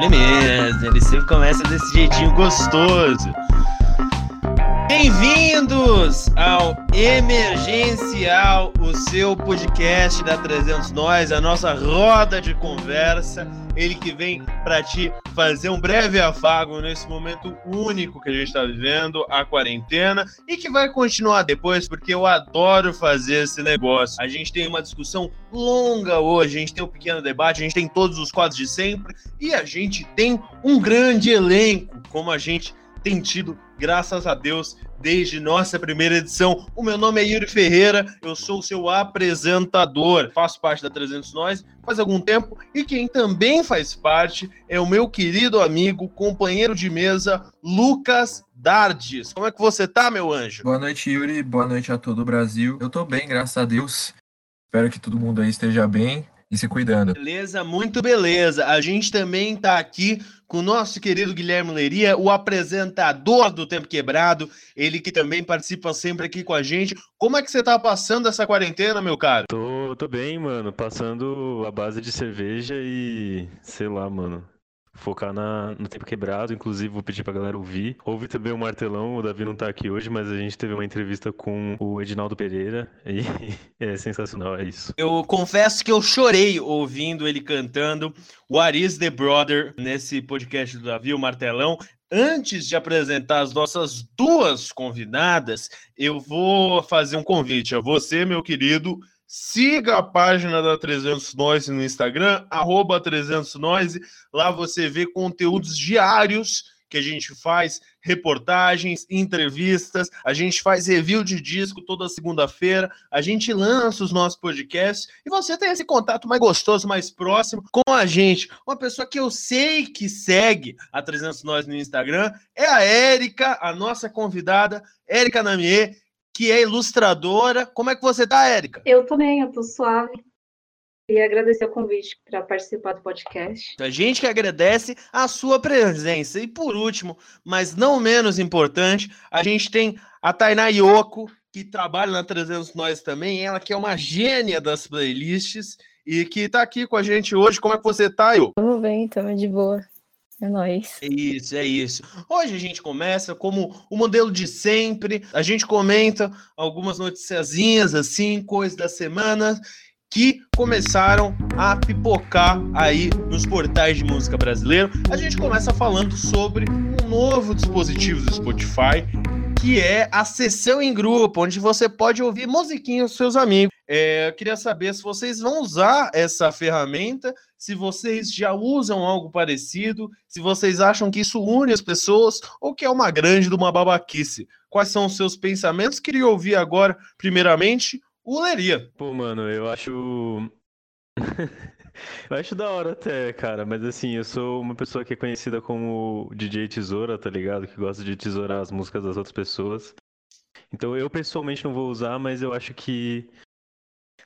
Ele mesmo, ele sempre começa desse jeitinho gostoso. Bem-vindos ao Emergencial, o seu podcast da 300 Nós, a nossa roda de conversa. Ele que vem para te fazer um breve afago nesse momento único que a gente está vivendo, a quarentena, e que vai continuar depois, porque eu adoro fazer esse negócio. A gente tem uma discussão longa hoje, a gente tem um pequeno debate, a gente tem todos os quadros de sempre, e a gente tem um grande elenco, como a gente tem tido graças a Deus, desde nossa primeira edição. O meu nome é Yuri Ferreira, eu sou o seu apresentador, faço parte da 300 Nós faz algum tempo e quem também faz parte é o meu querido amigo, companheiro de mesa, Lucas Dardes. Como é que você tá, meu anjo? Boa noite, Yuri. Boa noite a todo o Brasil. Eu tô bem, graças a Deus. Espero que todo mundo aí esteja bem e se cuidando. Beleza, muito beleza. A gente também tá aqui com o nosso querido Guilherme Leiria, o apresentador do Tempo Quebrado, ele que também participa sempre aqui com a gente. Como é que você tá passando essa quarentena, meu caro? Tô, tô bem, mano, passando a base de cerveja e sei lá, mano, focar na, no tempo quebrado. Inclusive, vou pedir pra galera ouvir. Ouve também o Martelão, o Davi não tá aqui hoje, mas a gente teve uma entrevista com o Edinaldo Pereira e é sensacional, é isso. Eu confesso que eu chorei ouvindo ele cantando What is the Brother nesse podcast do Davi, o Martelão. Antes de apresentar as nossas duas convidadas, eu vou fazer um convite a você, meu querido Siga a página da 300 Noise no Instagram, arroba 300 Noise. Lá você vê conteúdos diários que a gente faz, reportagens, entrevistas, a gente faz review de disco toda segunda-feira, a gente lança os nossos podcasts e você tem esse contato mais gostoso, mais próximo com a gente. Uma pessoa que eu sei que segue a 300 Nós no Instagram é a Érica, a nossa convidada, Érica Namier que é ilustradora. Como é que você tá, Érica? Eu também, eu tô suave. E agradecer o convite para participar do podcast. A gente que agradece a sua presença. E por último, mas não menos importante, a gente tem a Tainá Yoko, que trabalha na 300 Nós também. Ela que é uma gênia das playlists e que está aqui com a gente hoje. Como é que você tá, Yoko? Tudo bem, tamo de boa. É nóis. É isso, é isso. Hoje a gente começa como o modelo de sempre. A gente comenta algumas noticiazinhas, assim, coisas da semana que começaram a pipocar aí nos portais de música brasileiro. A gente começa falando sobre um novo dispositivo do Spotify, que é a sessão em grupo, onde você pode ouvir musiquinhas dos seus amigos. É, eu queria saber se vocês vão usar essa ferramenta, se vocês já usam algo parecido, se vocês acham que isso une as pessoas ou que é uma grande de uma babaquice. Quais são os seus pensamentos? Queria ouvir agora, primeiramente, o Leria. Pô, mano, eu acho. eu acho da hora até, cara, mas assim, eu sou uma pessoa que é conhecida como DJ Tesoura, tá ligado? Que gosta de tesourar as músicas das outras pessoas. Então eu pessoalmente não vou usar, mas eu acho que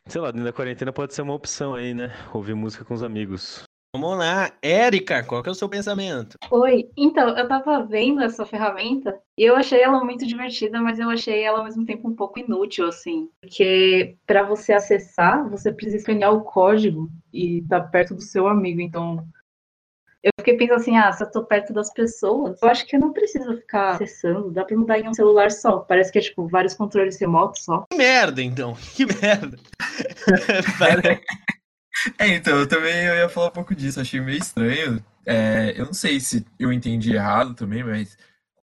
sei lá, dentro da quarentena pode ser uma opção aí, né? Ouvir música com os amigos. Vamos lá, Érica, qual que é o seu pensamento? Oi, então, eu tava vendo essa ferramenta e eu achei ela muito divertida, mas eu achei ela ao mesmo tempo um pouco inútil, assim. Porque para você acessar, você precisa escanear o código e tá perto do seu amigo, então eu fiquei pensando assim, ah, se eu tô perto das pessoas, eu acho que eu não preciso ficar acessando, dá pra mudar em um celular só. Parece que é tipo vários controles remotos só. Que merda, então. Que merda. é, então, eu também eu ia falar um pouco disso, achei meio estranho. É, eu não sei se eu entendi errado também, mas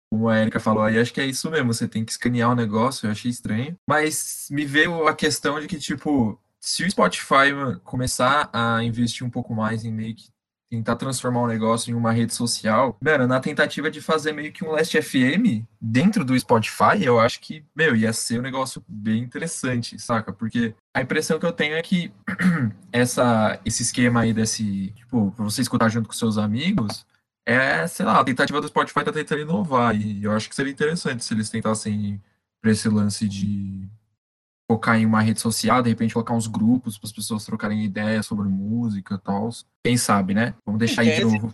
como a Erika falou aí, acho que é isso mesmo, você tem que escanear o negócio, eu achei estranho. Mas me veio a questão de que, tipo, se o Spotify começar a investir um pouco mais em meio que tentar transformar o negócio em uma rede social, mano, na tentativa de fazer meio que um Last FM dentro do Spotify, eu acho que, meu, ia ser um negócio bem interessante, saca? Porque a impressão que eu tenho é que essa, esse esquema aí desse, tipo, pra você escutar junto com seus amigos, é, sei lá, a tentativa do Spotify tá tentando inovar, e eu acho que seria interessante se eles tentassem pra esse lance de focar em uma rede social, de repente colocar uns grupos para as pessoas trocarem ideias sobre música e tal. Quem sabe, né? Vamos deixar aí de novo.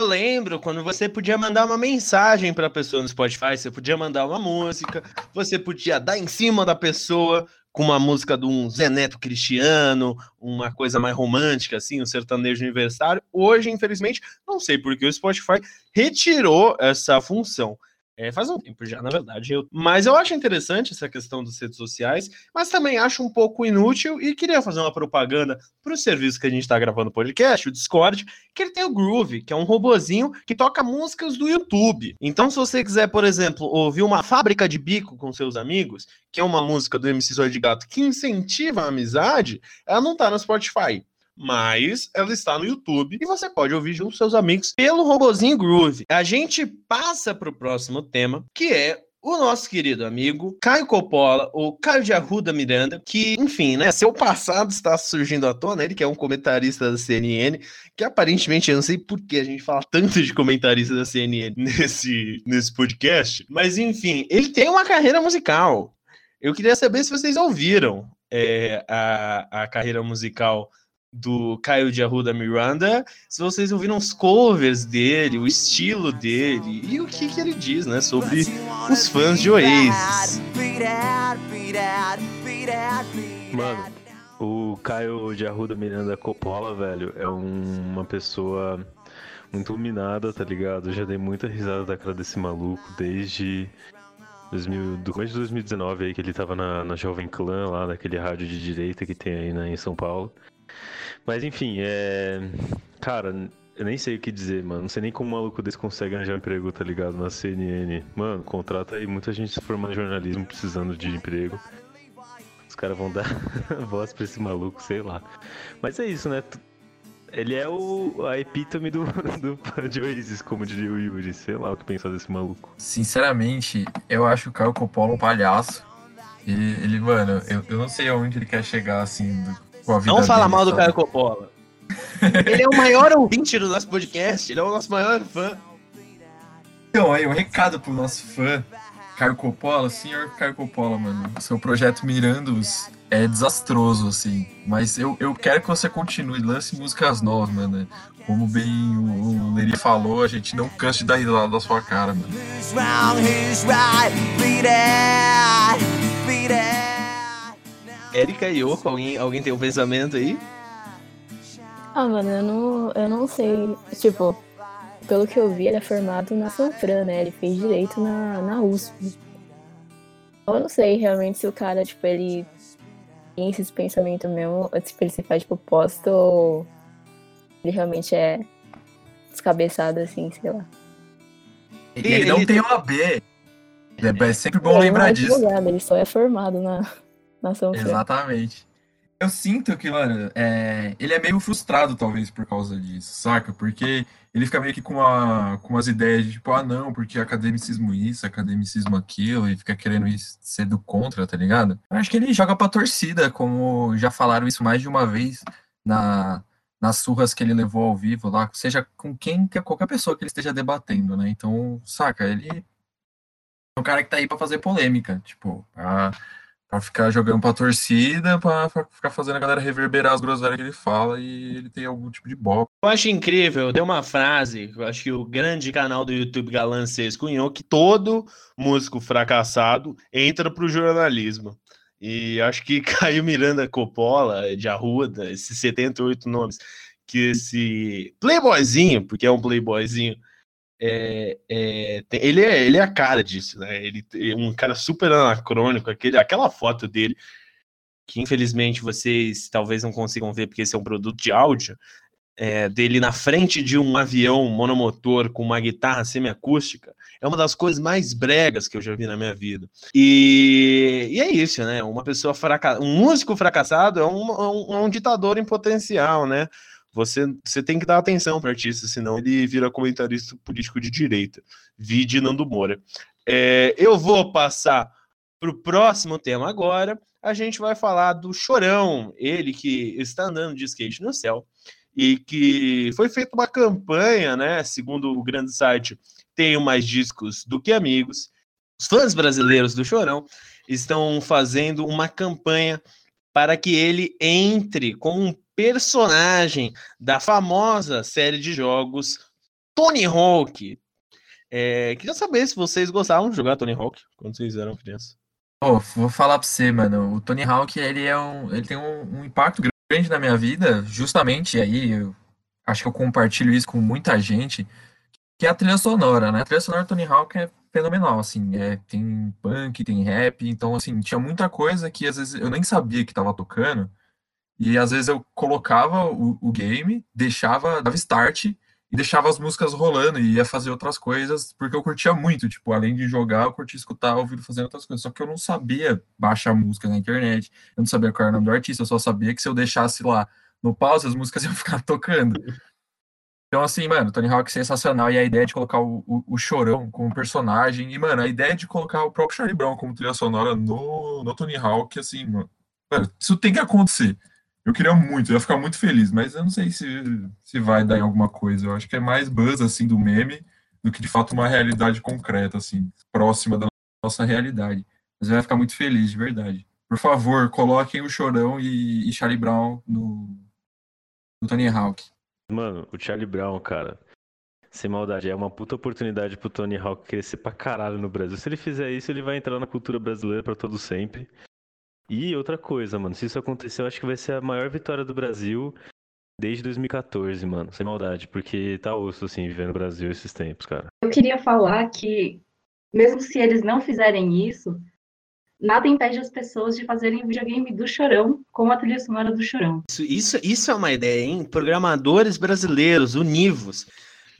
Eu lembro quando você podia mandar uma mensagem para a pessoa no Spotify, você podia mandar uma música, você podia dar em cima da pessoa com uma música de um Zé Neto Cristiano, uma coisa mais romântica, assim, um sertanejo universitário. Hoje, infelizmente, não sei porque o Spotify retirou essa função. É, faz um tempo já, na verdade. Eu... Mas eu acho interessante essa questão das redes sociais, mas também acho um pouco inútil e queria fazer uma propaganda para o serviço que a gente está gravando o podcast, o Discord, que ele tem o Groove, que é um robozinho que toca músicas do YouTube. Então, se você quiser, por exemplo, ouvir uma fábrica de bico com seus amigos, que é uma música do MC Zóio de Gato que incentiva a amizade, ela não tá no Spotify mas ela está no YouTube e você pode ouvir junto com seus amigos pelo robozinho Groove. A gente passa para o próximo tema, que é o nosso querido amigo Caio Coppola, ou Caio de Arruda Miranda, que, enfim, né, seu passado está surgindo à tona, ele que é um comentarista da CNN, que aparentemente, eu não sei por que a gente fala tanto de comentarista da CNN nesse, nesse podcast, mas enfim, ele tem uma carreira musical. Eu queria saber se vocês ouviram é, a, a carreira musical do Caio de Arruda Miranda, se vocês ouviram os covers dele, o estilo dele e o que, que ele diz, né, sobre os fãs de Oasis. Mano, o Caio de Arruda Miranda Coppola, velho, é um, uma pessoa muito iluminada, tá ligado? Eu já dei muita risada da cara desse maluco desde 2000, do começo de 2019 aí que ele tava na, na Jovem Clã, lá naquele rádio de direita que tem aí né, em São Paulo. Mas enfim, é. Cara, eu nem sei o que dizer, mano. Não sei nem como um maluco desse consegue arranjar emprego, tá ligado? Na CNN. Mano, contrata aí muita gente se formando em jornalismo precisando de emprego. Os caras vão dar voz pra esse maluco, sei lá. Mas é isso, né? Ele é o, a epítome do, do de Oasis, como diria o Yuri. Sei lá o que pensar desse maluco. Sinceramente, eu acho o Caio Coppola um palhaço. Ele, ele mano, eu, eu não sei aonde ele quer chegar, assim, não fala mal do Caio Coppola. ele é o maior ouvinte do nosso podcast, ele é o nosso maior fã. Então, aí, um recado pro nosso fã, Caio Coppola, senhor Caio Coppola, mano. Seu projeto Mirandos é desastroso, assim. Mas eu, eu quero que você continue, lance músicas novas, mano. Como bem o, o Leri falou, a gente não cansa de dar risada da sua cara, mano. Who's wrong, who's right, beat it, beat it. Érica e Yoko, alguém, alguém tem um pensamento aí? Ah, mano, eu não, eu não sei. Tipo, pelo que eu vi, ele é formado na Sanfran, né? Ele fez direito na, na USP. Eu não sei realmente se o cara, tipo, ele tem esses pensamentos mesmo, se ele se faz tipo posto ou ele realmente é descabeçado assim, sei lá. Ele, ele não tem OAB. É, é sempre bom é, lembrar disso. Advogado, ele só é formado na, Exatamente. Eu sinto que, mano, é... ele é meio frustrado, talvez, por causa disso, saca? Porque ele fica meio que com, uma, com umas ideias de, tipo, ah, não, porque academicismo isso, academicismo aquilo, e fica querendo ser do contra, tá ligado? Eu acho que ele joga pra torcida, como já falaram isso mais de uma vez na, nas surras que ele levou ao vivo lá, seja com quem, qualquer pessoa que ele esteja debatendo, né? Então, saca, ele é um cara que tá aí pra fazer polêmica, tipo, pra Pra ficar jogando pra torcida, pra, pra, ficar fazendo a galera reverberar as groselhas que ele fala e ele tem algum tipo de boca. Eu acho incrível, deu uma frase, eu acho que o grande canal do YouTube Galan 6 cunhou, que todo músico fracassado entra pro jornalismo. E acho que Caio Miranda Coppola, de Arruda, esses 78 nomes, que esse playboyzinho, porque é um playboyzinho, é, é, ele, é, ele é a cara disso, né? Ele é um cara super anacrônico, aquele, aquela foto dele, que infelizmente vocês talvez não consigam ver porque esse é um produto de áudio, é, dele na frente de um avião monomotor com uma guitarra semiacústica, é uma das coisas mais bregas que eu já vi na minha vida. E, e é isso, né? Uma pessoa fracassada, um músico fracassado é um, é um, é um ditador em potencial, né? Você, você tem que dar atenção para artista, senão ele vira comentarista político de direita. Vide Nando Moura. É, eu vou passar para o próximo tema agora. A gente vai falar do Chorão, ele que está andando de skate no céu e que foi feita uma campanha, né? Segundo o grande site, tenho mais discos do que amigos. Os fãs brasileiros do Chorão estão fazendo uma campanha para que ele entre com um personagem da famosa série de jogos Tony Hawk. É, queria saber se vocês gostavam de jogar Tony Hawk quando vocês eram crianças. Pô, vou falar pra você, mano. O Tony Hawk, ele, é um, ele tem um, um impacto grande na minha vida, justamente aí, eu acho que eu compartilho isso com muita gente, que é a trilha sonora, né? A trilha sonora do Tony Hawk é fenomenal, assim, é, tem punk, tem rap, então, assim, tinha muita coisa que às vezes eu nem sabia que tava tocando, e às vezes eu colocava o, o game, deixava, dava start, e deixava as músicas rolando e ia fazer outras coisas, porque eu curtia muito, tipo, além de jogar, eu curtia escutar, ouvir fazendo outras coisas, só que eu não sabia baixar música na internet, eu não sabia qual era o nome do artista, eu só sabia que se eu deixasse lá no pause, as músicas iam ficar tocando. Então, assim, mano, Tony Hawk é sensacional. E a ideia de colocar o, o, o, Chorão como personagem. E, mano, a ideia de colocar o próprio Charlie Brown como trilha sonora no, no Tony Hawk, assim, mano, mano, isso tem que acontecer. Eu queria muito, eu ia ficar muito feliz, mas eu não sei se, se vai dar em alguma coisa. Eu acho que é mais buzz, assim, do meme do que, de fato, uma realidade concreta, assim, próxima da nossa realidade. Mas eu ia ficar muito feliz, de verdade. Por favor, coloquem o Chorão e, e Charlie Brown no, no Tony Hawk. Mano, o Charlie Brown, cara, sem maldade, é uma puta oportunidade pro Tony Hawk crescer pra caralho no Brasil. Se ele fizer isso, ele vai entrar na cultura brasileira para todo sempre. E outra coisa, mano, se isso acontecer, eu acho que vai ser a maior vitória do Brasil desde 2014, mano, sem maldade, porque tá osso, assim, viver no Brasil esses tempos, cara. Eu queria falar que, mesmo se eles não fizerem isso, nada impede as pessoas de fazerem videogame do Chorão com a trilha sonora do Chorão. Isso, isso, isso é uma ideia, hein? Programadores brasileiros, univos.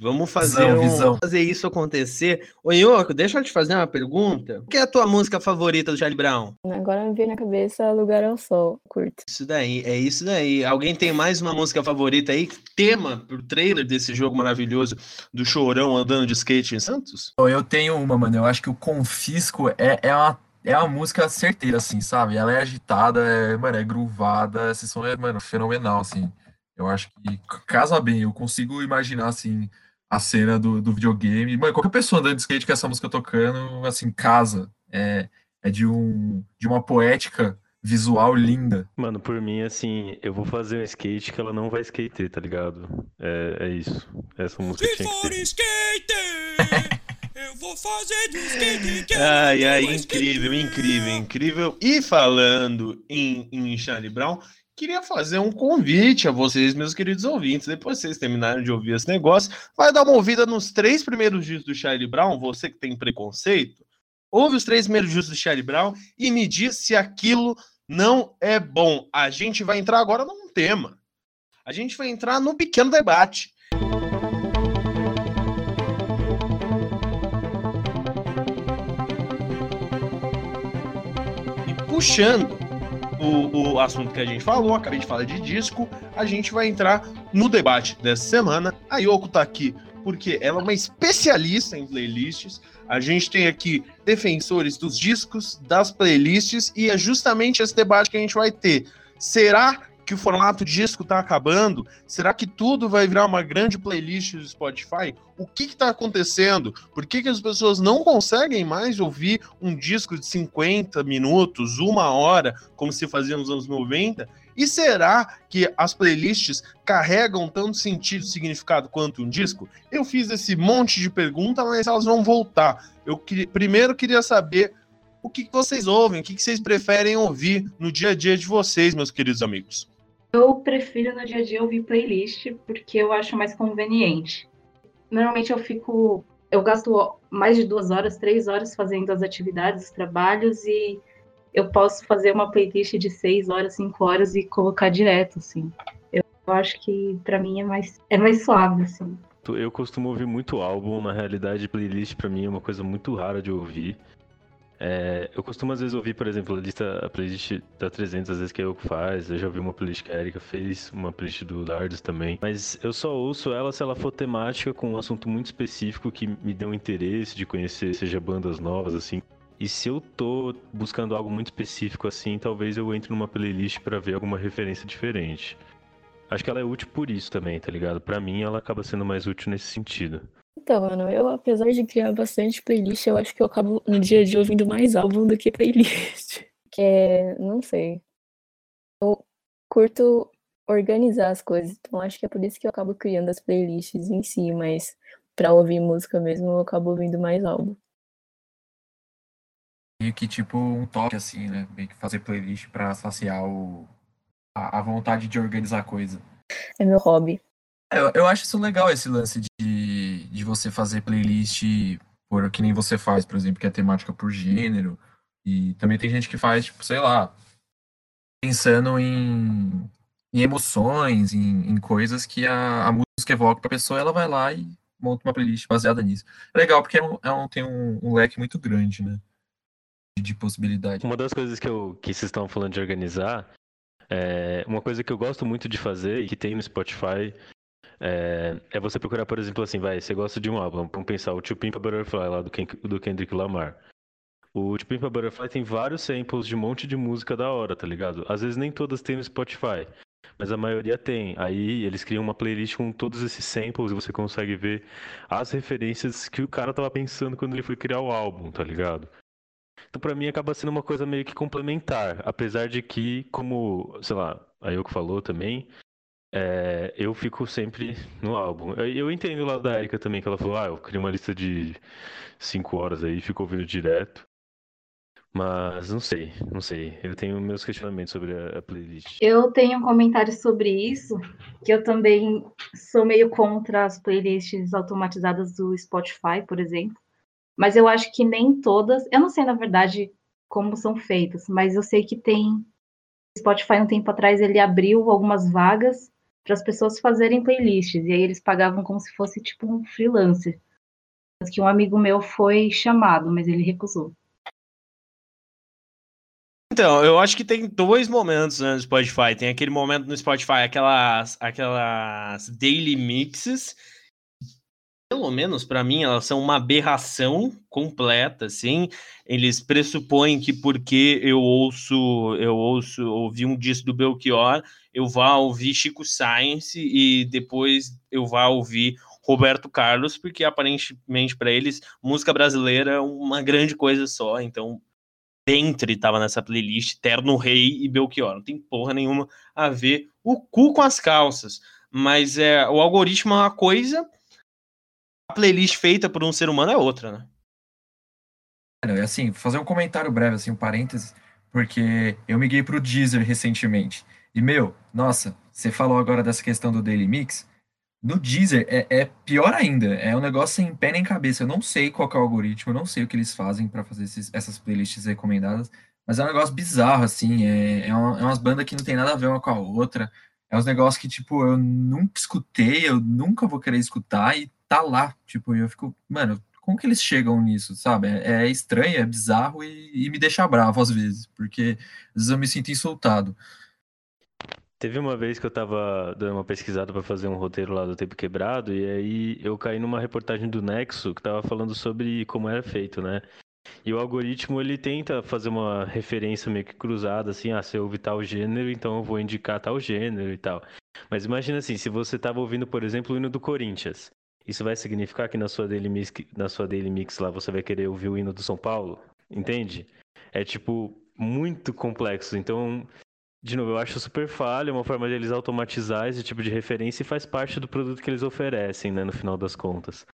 Vamos fazer, visão, um, fazer isso acontecer. Ô, Yoko, deixa eu te fazer uma pergunta. O que é a tua música favorita do Charlie Brown? Agora me veio na cabeça Lugar ao Sol, curto. Isso daí, é isso daí. Alguém tem mais uma música favorita aí? Tema pro trailer desse jogo maravilhoso do Chorão andando de skate em Santos? Eu tenho uma, mano. Eu acho que o Confisco é, é uma é uma música certeira, assim, sabe? Ela é agitada, é, mano, é groovada, esse som é, mano, fenomenal, assim. Eu acho que casa bem, eu consigo imaginar, assim, a cena do, do videogame. Mano, qualquer pessoa andando de skate com essa música tocando, assim, casa. É, é de, um, de uma poética visual linda. Mano, por mim, assim, eu vou fazer um skate que ela não vai skater, tá ligado? É, é isso. Essa música Se tinha que ter. skate! Eu vou fazer do skate que Ai, ai, incrível, incrível, incrível. E falando em, em Charlie Brown, queria fazer um convite a vocês, meus queridos ouvintes. Depois vocês terminarem de ouvir esse negócio, vai dar uma ouvida nos três primeiros dias do Charlie Brown, você que tem preconceito. Ouve os três primeiros dias do Charlie Brown e me diz se aquilo não é bom. A gente vai entrar agora num tema. A gente vai entrar no pequeno debate. puxando o, o assunto que a gente falou, acabei de falar de disco, a gente vai entrar no debate dessa semana. A Yoko tá aqui porque ela é uma especialista em playlists. A gente tem aqui defensores dos discos, das playlists, e é justamente esse debate que a gente vai ter. Será que o formato disco está acabando? Será que tudo vai virar uma grande playlist do Spotify? O que está acontecendo? Por que, que as pessoas não conseguem mais ouvir um disco de 50 minutos, uma hora, como se fazia nos anos 90? E será que as playlists carregam tanto sentido e significado quanto um disco? Eu fiz esse monte de perguntas, mas elas vão voltar. Eu que, primeiro queria saber o que, vocês ouvem, o que vocês preferem ouvir no dia a dia de vocês, meus queridos amigos. Eu prefiro no dia a dia ouvir playlist porque eu acho mais conveniente. Normalmente eu fico. Eu gasto mais de duas horas, três horas fazendo as atividades, os trabalhos e eu posso fazer uma playlist de seis horas, cinco horas e colocar direto, assim. Eu acho que para mim é mais, é mais suave, assim. Eu costumo ouvir muito álbum, na realidade, playlist para mim é uma coisa muito rara de ouvir. É, eu costumo às vezes ouvir, por exemplo, a lista, a playlist da 300, às vezes que é eu que faz. Eu já ouvi uma playlist que a Erika fez, uma playlist do Dardos também. Mas eu só ouço ela se ela for temática com um assunto muito específico que me dê um interesse de conhecer, seja bandas novas, assim. E se eu tô buscando algo muito específico assim, talvez eu entre numa playlist para ver alguma referência diferente. Acho que ela é útil por isso também, tá ligado? Para mim ela acaba sendo mais útil nesse sentido. Então, mano, eu, apesar de criar bastante playlist, eu acho que eu acabo no dia a dia ouvindo mais álbum do que playlist. Que é, não sei. Eu curto organizar as coisas, então acho que é por isso que eu acabo criando as playlists em si, mas pra ouvir música mesmo, eu acabo ouvindo mais álbum. meio que tipo um toque, assim, né? Meio que fazer playlist pra saciar o, a, a vontade de organizar coisa. É meu hobby. É, eu, eu acho isso legal, esse lance de você fazer playlist por que nem você faz, por exemplo, que é temática por gênero. E também tem gente que faz, tipo, sei lá, pensando em, em emoções, em, em coisas que a, a música evoca pra pessoa, ela vai lá e monta uma playlist baseada nisso. É legal, porque é um, é um, tem um, um leque muito grande, né? De, de possibilidade. Uma das coisas que, eu, que vocês estão falando de organizar, é, uma coisa que eu gosto muito de fazer e que tem no Spotify é, é, você procurar, por exemplo, assim, vai, você gosta de um álbum, vamos pensar o To Pimp a Butterfly lá do, Ken, do Kendrick Lamar. O To Pimp a Butterfly tem vários samples de um monte de música da hora, tá ligado? Às vezes nem todas tem no Spotify, mas a maioria tem. Aí eles criam uma playlist com todos esses samples e você consegue ver as referências que o cara tava pensando quando ele foi criar o álbum, tá ligado? Então, pra mim, acaba sendo uma coisa meio que complementar. Apesar de que, como, sei lá, a Yoko falou também, é, eu fico sempre no álbum. Eu, entendo o lado da Erika também, que ela falou, ah, eu criei uma lista de cinco horas aí, fico ouvindo direto. Mas não sei, não sei. Eu tenho meus questionamentos sobre a, a, playlist. Eu tenho um comentário sobre isso, que eu também sou meio contra as playlists automatizadas do Spotify, por exemplo. Mas eu acho que nem todas. Eu não sei, na verdade, como são feitas, mas eu sei que tem. Spotify, um tempo atrás, ele abriu algumas vagas para as pessoas fazerem playlists, e aí eles pagavam como se fosse tipo um freelancer. Que um amigo meu foi chamado, mas ele recusou. Então, eu acho que tem dois momentos né, no Spotify. Tem aquele momento no Spotify, aquelas, aquelas daily mixes. Pelo menos para mim, elas são uma aberração completa, assim. Eles pressupõem que porque eu ouço, eu ouço, ouvi um disco do Belchior, eu vá ouvir Chico Science e depois eu vá ouvir Roberto Carlos, porque aparentemente para eles música brasileira é uma grande coisa só. Então, Dentre estava nessa playlist, Terno Rei e Belchior. Não tem porra nenhuma a ver o cu com as calças. Mas é, o algoritmo é uma coisa, a playlist feita por um ser humano é outra, né? É assim, fazer um comentário breve, assim, um parênteses, porque eu miguei pro Deezer recentemente. E, meu, nossa, você falou agora dessa questão do Daily Mix. No Deezer é, é, pior ainda, é um negócio sem pé nem cabeça. Eu não sei qual é o algoritmo, eu não sei o que eles fazem para fazer esses, essas playlists recomendadas, mas é um negócio bizarro, assim. É, é, uma, é umas bandas que não tem nada a ver uma com a outra. É uns negócios que, tipo, eu nunca escutei, eu nunca vou querer escutar e tá lá. Tipo, eu fico, mano, como que eles chegam nisso, sabe? É, é estranho, é bizarro e, e me deixa bravo às vezes, porque às vezes eu me sinto insultado. Teve uma vez que eu tava dando uma pesquisada para fazer um roteiro lá do Tempo Quebrado, e aí eu caí numa reportagem do Nexo que tava falando sobre como era feito, né? E o algoritmo ele tenta fazer uma referência meio que cruzada, assim, ah, se eu ouvir tal gênero, então eu vou indicar tal gênero e tal. Mas imagina assim, se você tava ouvindo, por exemplo, o hino do Corinthians, isso vai significar que na sua Daily Mix, na sua Daily Mix lá você vai querer ouvir o hino do São Paulo? Entende? É tipo muito complexo. Então, de novo, eu acho super falha, uma forma de eles automatizar esse tipo de referência e faz parte do produto que eles oferecem, né, no final das contas.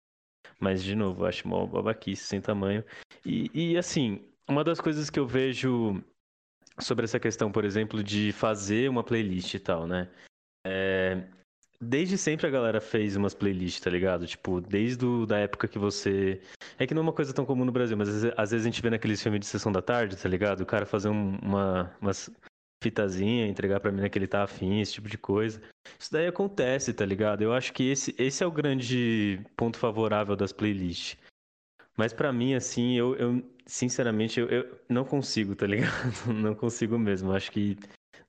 Mas, de novo, eu acho uma babaquice sem tamanho. E, e, assim, uma das coisas que eu vejo sobre essa questão, por exemplo, de fazer uma playlist e tal, né? É... Desde sempre a galera fez umas playlists, tá ligado? Tipo, desde o, da época que você. É que não é uma coisa tão comum no Brasil, mas às vezes, a gente vê naqueles filmes de sessão da tarde, tá ligado? O cara fazer um, uma, umas fitazinha, entregar pra mim que ele tá afim, esse tipo de coisa. Isso daí acontece, tá ligado? Eu acho que esse, esse é o grande ponto favorável das playlists. Mas para mim, assim, eu, eu sinceramente, eu, eu, não consigo, tá ligado? Não consigo mesmo. Acho que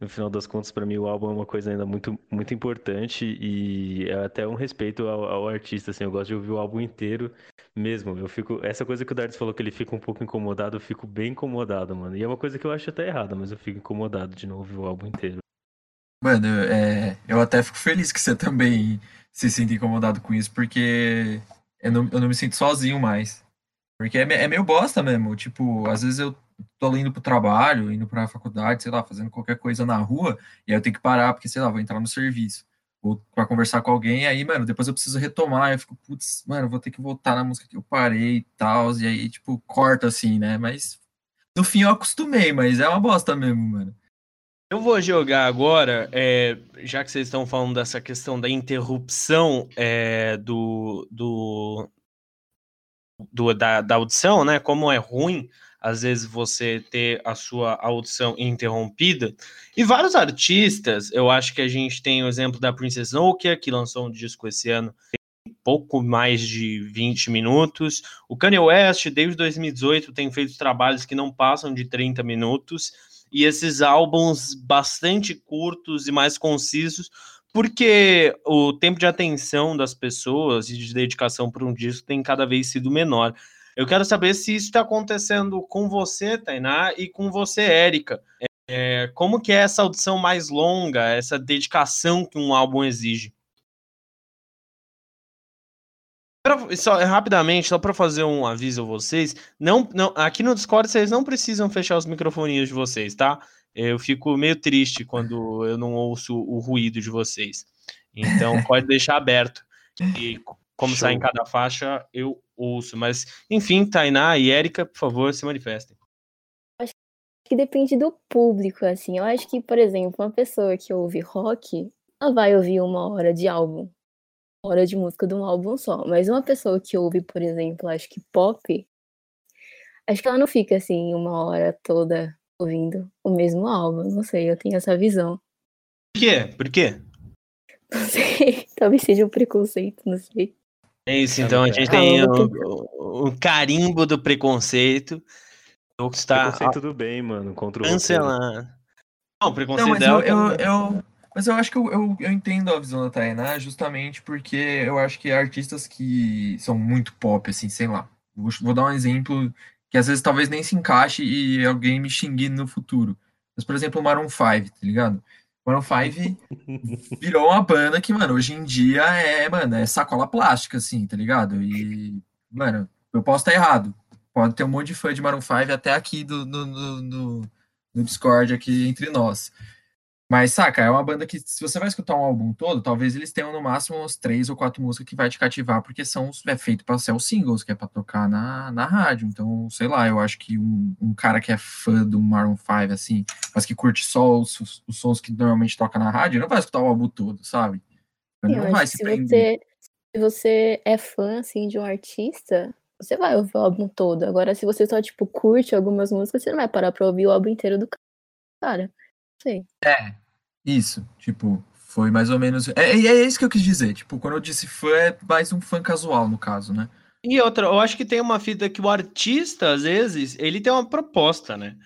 no final das contas, para mim, o álbum é uma coisa ainda muito, muito importante e é até um respeito ao, ao, artista, assim, eu gosto de ouvir o álbum inteiro mesmo. Eu fico, essa coisa que o Dardes falou que ele fica um pouco incomodado, eu fico bem incomodado, mano. E é uma coisa que eu acho até errada, mas eu fico incomodado de não ouvir o álbum inteiro. Mano, é, eu até fico feliz que você também se sinta incomodado com isso, porque eu não, eu não me sinto sozinho mais. Porque é, é meio bosta mesmo. Tipo, às vezes eu tô indo pro trabalho, indo pra faculdade, sei lá, fazendo qualquer coisa na rua, e aí eu tenho que parar, porque, sei lá, vou entrar no serviço. Ou pra conversar com alguém, aí, mano, depois eu preciso retomar, eu fico, putz, mano, vou ter que voltar na música que eu parei e tal, e aí, tipo, corta assim, né? Mas No fim eu acostumei, mas é uma bosta mesmo, mano. Eu vou jogar agora, é, já que vocês estão falando dessa questão da interrupção é, do, do, do da, da, audição, né? Como é ruim, às vezes, você ter a sua audição interrompida. E vários artistas, eu acho que a gente tem o exemplo da Princess Nokia, que lançou um disco esse ano, pouco mais de 20 minutos. O Kanye West, desde 2018, tem feito trabalhos que não passam de 30 minutos e esses álbuns bastante curtos e mais concisos, porque o tempo de atenção das pessoas e de dedicação para um disco tem cada vez sido menor. Eu quero saber se isso está acontecendo com você, Tainá, e com você, Érica. É, como que é essa audição mais longa, essa dedicação que um álbum exige? Só, rapidamente, só para fazer um aviso a vocês, não, não, aqui no Discord vocês não precisam fechar os microfoninhos de vocês, tá? Eu fico meio triste quando eu não ouço o ruído de vocês. Então pode deixar aberto. E como sai em cada faixa, eu ouço. Mas, enfim, Tainá e Érica, por favor, se manifestem. Acho que depende do público, assim. Eu acho que, por exemplo, uma pessoa que ouve rock, ela vai ouvir uma hora de álbum hora de música de um álbum só. Mas uma pessoa que ouve, por exemplo, acho que pop, acho que ela não fica assim uma hora toda ouvindo o mesmo álbum. Não sei, eu tenho essa visão. Por quê? Por quê? Não sei, talvez seja um preconceito, não sei. É isso, então a gente tem o, o, o carimbo do preconceito. O que está preconceito do bem, mano, contra o cancelando. Não, preconceito não, mas eu, eu, eu, mas eu acho que eu, eu, eu, entendo a visão da Tainá justamente porque eu acho que artistas que são muito pop, assim, sei lá. Vou, vou dar um exemplo que às vezes talvez nem se encaixe e alguém me xingue no futuro. Mas, por exemplo, o Maroon 5, tá ligado? Maroon 5 virou uma banda que, mano, hoje em dia é, mano, é sacola plástica, assim, tá ligado? E, mano, eu posso estar errado. Pode ter um monte de fã de Maroon 5 até aqui do, no, no, no, no Discord aqui entre nós. Mas, saca, é uma banda que, se você vai escutar um álbum todo, talvez eles tenham no máximo umas três ou quatro músicas que vai te cativar, porque são é feito para ser os singles, que é para tocar na, na rádio. Então, sei lá, eu acho que um, um cara que é fã do Maroon 5, assim, mas que curte só os, os, sons que normalmente toca na rádio, não vai escutar o álbum todo, sabe? Não eu vai se, se você, se você é fã, assim, de um artista, você vai ouvir o álbum todo. Agora, se você só, tipo, curte algumas músicas, você não vai parar pra ouvir o álbum inteiro do cara. Sei. É, isso, tipo, foi mais ou menos. É, é, é isso que eu quis dizer. Tipo, quando eu disse fã, é mais um fã casual, no caso, né? E outra, eu acho que tem uma fita que o artista, às vezes, ele tem uma proposta, né?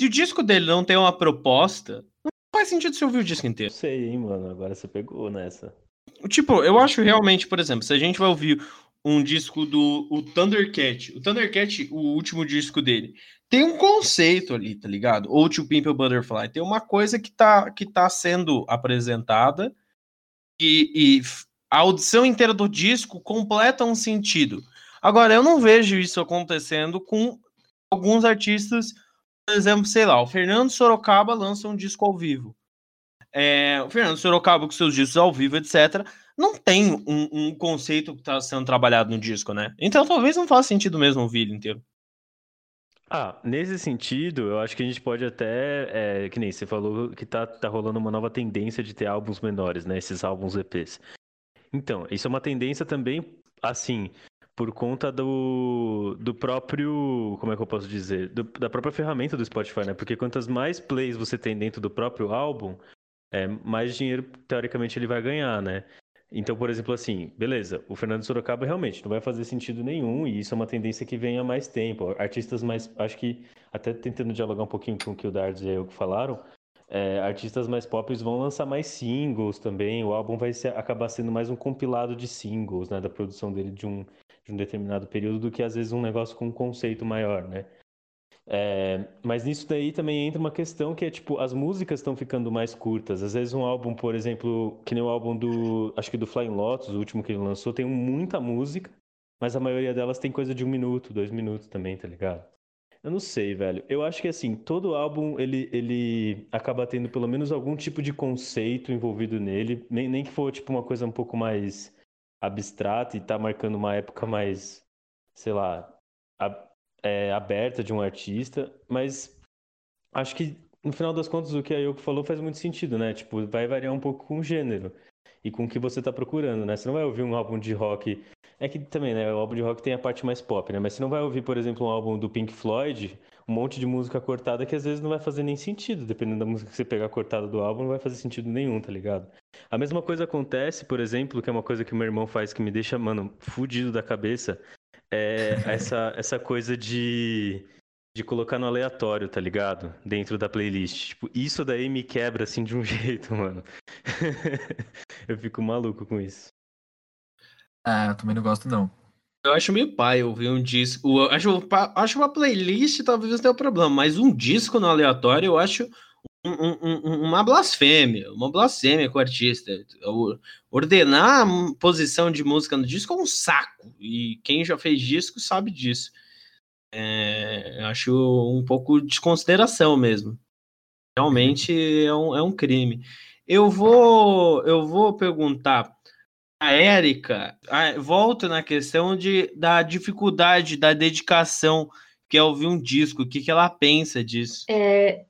Se o disco dele não tem uma proposta, não faz sentido você ouvir o disco inteiro. Sei, hein, mano. Agora você pegou nessa. Tipo, eu acho realmente, por exemplo, se a gente vai ouvir um disco do o Thundercat, o Thundercat, o último disco dele, tem um conceito ali, tá ligado? Ou To Pimp a Butterfly. Tem uma coisa que tá, que tá sendo apresentada e, e a audição inteira do disco completa um sentido. Agora, eu não vejo isso acontecendo com alguns artistas, por exemplo, sei lá, o Fernando Sorocaba lança um disco ao vivo. É, o Fernando Sorocaba com seus discos ao vivo, etc., não tem um, um conceito que está sendo trabalhado no disco, né? Então talvez não faça sentido mesmo ouvir ele inteiro. Ah, nesse sentido, eu acho que a gente pode até, é, que nem você falou que tá, tá rolando uma nova tendência de ter álbuns menores, né? Esses álbuns EPs. Então, isso é uma tendência também, assim, por conta do, do próprio, como é que eu posso dizer? Do, da própria ferramenta do Spotify, né? Porque quantas mais plays você tem dentro do próprio álbum, é, mais dinheiro, teoricamente, ele vai ganhar, né? Então, por exemplo, assim, beleza, o Fernando Sorocaba realmente não vai fazer sentido nenhum, e isso é uma tendência que vem há mais tempo. Artistas mais, acho que, até tentando dialogar um pouquinho com o que o Dardes e eu falaram, é, artistas mais pop vão lançar mais singles também, o álbum vai ser, acabar sendo mais um compilado de singles, né, da produção dele de um, de um determinado período, do que às vezes um negócio com um conceito maior, né. É, mas nisso daí também entra uma questão que é tipo, as músicas estão ficando mais curtas. Às vezes um álbum, por exemplo, que nem o álbum do. Acho que do Flying Lotus, o último que ele lançou, tem muita música, mas a maioria delas tem coisa de um minuto, dois minutos também, tá ligado? Eu não sei, velho. Eu acho que assim, todo álbum ele, ele acaba tendo pelo menos algum tipo de conceito envolvido nele, nem, nem que for tipo uma coisa um pouco mais abstrata e tá marcando uma época mais, sei lá, é, aberta de um artista, mas acho que no final das contas o que a Yoko falou faz muito sentido, né? Tipo, vai variar um pouco com o gênero e com o que você tá procurando, né? Você não vai ouvir um álbum de rock. É que também, né? O álbum de rock tem a parte mais pop, né? Mas você não vai ouvir, por exemplo, um álbum do Pink Floyd, um monte de música cortada que às vezes não vai fazer nem sentido. Dependendo da música que você pegar cortada do álbum, não vai fazer sentido nenhum, tá ligado? A mesma coisa acontece, por exemplo, que é uma coisa que meu irmão faz que me deixa, mano, fudido da cabeça. É essa, essa coisa de de colocar no aleatório, tá ligado? Dentro da playlist. Tipo, isso daí me quebra assim de um jeito, mano. eu fico maluco com isso. Ah, eu também não gosto, não. Eu acho meio pai ouvir um disco. Eu acho, acho uma playlist talvez não tenha problema, mas um disco no aleatório eu acho um, um, uma blasfêmia, uma blasfêmia com o artista. Ordenar a posição de música no disco é um saco. E quem já fez disco sabe disso. É, acho um pouco de consideração mesmo. Realmente é um, é um crime. Eu vou, eu vou perguntar a Érica, volto na questão de, da dificuldade, da dedicação que é ouvir um disco. O que, que ela pensa disso? É,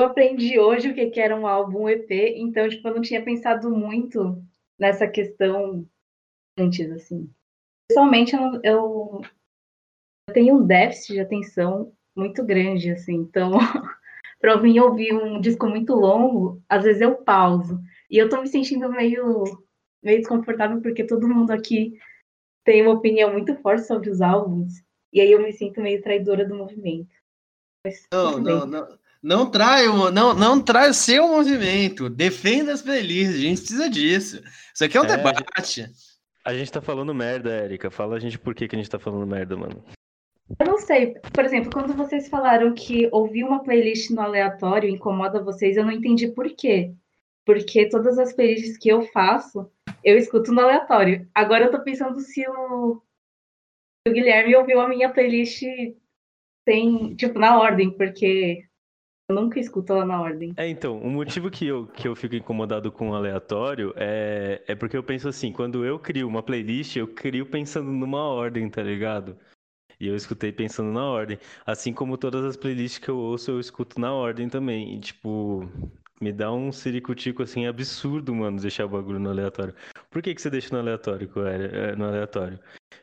eu aprendi hoje o que, que era um álbum EP, então tipo, eu não tinha pensado muito nessa questão antes, assim. Pessoalmente, eu, eu eu tenho um déficit de atenção muito grande, assim. Então, para mim ouvir um disco muito longo, às vezes eu pauso. E eu tô me sentindo meio, meio desconfortável porque todo mundo aqui tem uma opinião muito forte sobre os álbuns. E aí eu me sinto meio traidora do movimento. Mas, não, não, não. Não trai, não, não trai o seu movimento. Defenda as playlists. A gente precisa disso. Isso aqui é um é, debate. A gente, a gente tá falando merda, Érica. Fala a gente por que, que a gente tá falando merda, mano. Eu não sei. Por exemplo, quando vocês falaram que ouvir uma playlist no aleatório incomoda vocês, eu não entendi por quê. Porque todas as playlists que eu faço, eu escuto no aleatório. Agora eu tô pensando se o, o Guilherme ouviu a minha playlist sem, tipo, na ordem, porque eu nunca escuto ela na ordem. É, então, o motivo que eu, que eu fico incomodado com o aleatório é, é porque eu penso assim, quando eu crio uma playlist, eu crio pensando numa ordem, tá ligado? E eu escutei pensando na ordem. Assim como todas as playlists que eu ouço, eu escuto na ordem também. E, tipo, me dá um ciricutico assim absurdo, mano, deixar o bagulho no aleatório. Por que, que você deixa no aleatório, é, no aleatório?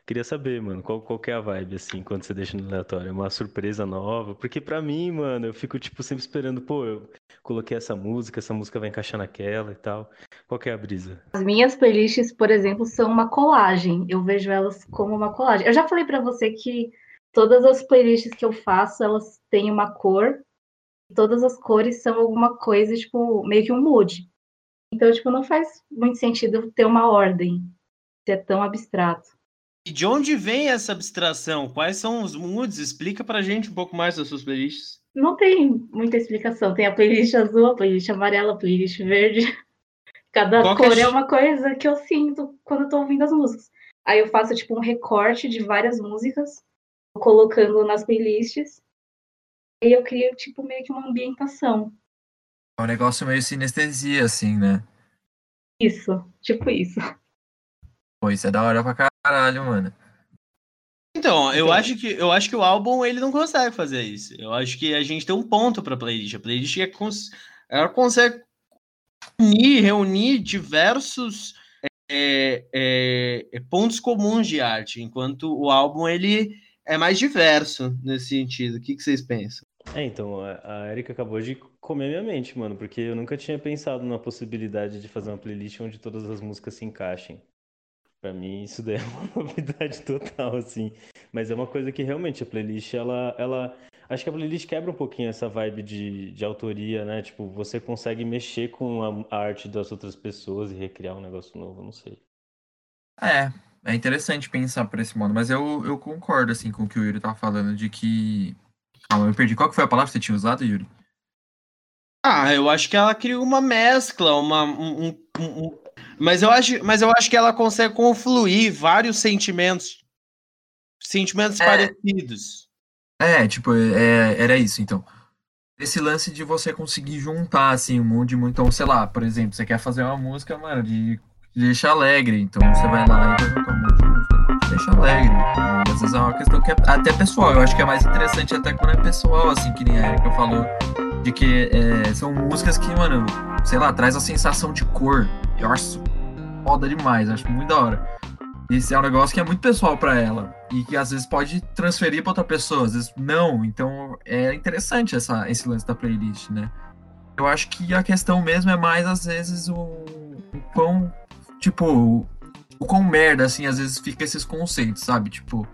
Queria saber, mano, qual, qual que é a vibe, assim, quando você deixa no aleatório? É uma surpresa nova? Porque pra mim, mano, eu fico, tipo, sempre esperando, pô, eu coloquei essa música, essa música vai encaixar naquela e tal. Qual que é a brisa? As minhas playlists, por exemplo, são uma colagem. Eu vejo elas como uma colagem. Eu já falei para você que todas as playlists que eu faço, elas têm uma cor. Todas as cores são alguma coisa, tipo, meio que um mood. Então, tipo, não faz muito sentido ter uma ordem. Ser tão abstrato. E de onde vem essa abstração? Quais são os moods? Explica pra gente um pouco mais das suas playlists. Não tem muita explicação. Tem a playlist azul, a playlist amarela, a playlist verde. Cada Qual cor é, é uma coisa que eu sinto quando eu tô ouvindo as músicas. Aí eu faço, tipo, um recorte de várias músicas, colocando nas playlists. E eu crio, tipo, meio que uma ambientação. É um negócio meio sinestesia, assim, né? Isso, tipo isso. Pô, isso é da hora pra caralho, mano. Então, eu acho que eu acho que o álbum ele não consegue fazer isso. Eu acho que a gente tem um ponto para playlist. A playlist é cons... ela consegue unir, reunir diversos é, é, é, pontos comuns de arte, enquanto o álbum ele é mais diverso nesse sentido. O que, que vocês pensam? É, então, a Erika acabou de comer minha mente, mano, porque eu nunca tinha pensado na possibilidade de fazer uma playlist onde todas as músicas se encaixem. Pra mim, isso daí é uma novidade total, assim. Mas é uma coisa que realmente a playlist, ela, ela Acho que a playlist quebra um pouquinho essa vibe de, de autoria, né? Tipo, você consegue mexer com a, arte das outras pessoas e recriar um negócio novo, não sei. É, é interessante pensar por esse modo, mas eu, eu concordo, assim, com o que o Yuri tava falando, de que... Calma, eu perdi. Qual que foi a palavra que você tinha usado, Yuri? Ah, eu acho que ela cria uma mescla, uma... Um, um, um... Mas, eu acho, mas eu acho que ela consegue confluir vários sentimentos, sentimentos é. parecidos. É, tipo, é, era isso, então. Esse lance de você conseguir juntar, assim, um monte de... Então, sei lá, por exemplo, você quer fazer uma música, mano, de, de deixar alegre. Então, você vai lá e vai juntar um monte de música deixa alegre. E às vezes é uma questão que é até pessoal. Eu acho que é mais interessante até quando é pessoal, assim, que nem a Erika falou. De que é, são músicas que, mano, sei lá, traz a sensação de cor. Eu acho foda demais, acho muito da hora. Esse é um negócio que é muito pessoal para ela e que às vezes pode transferir para outra pessoa, às vezes não. Então é interessante essa, esse lance da playlist, né? Eu acho que a questão mesmo é mais às vezes o, o quão, tipo, o quão merda, assim, às vezes fica esses conceitos, sabe? Tipo,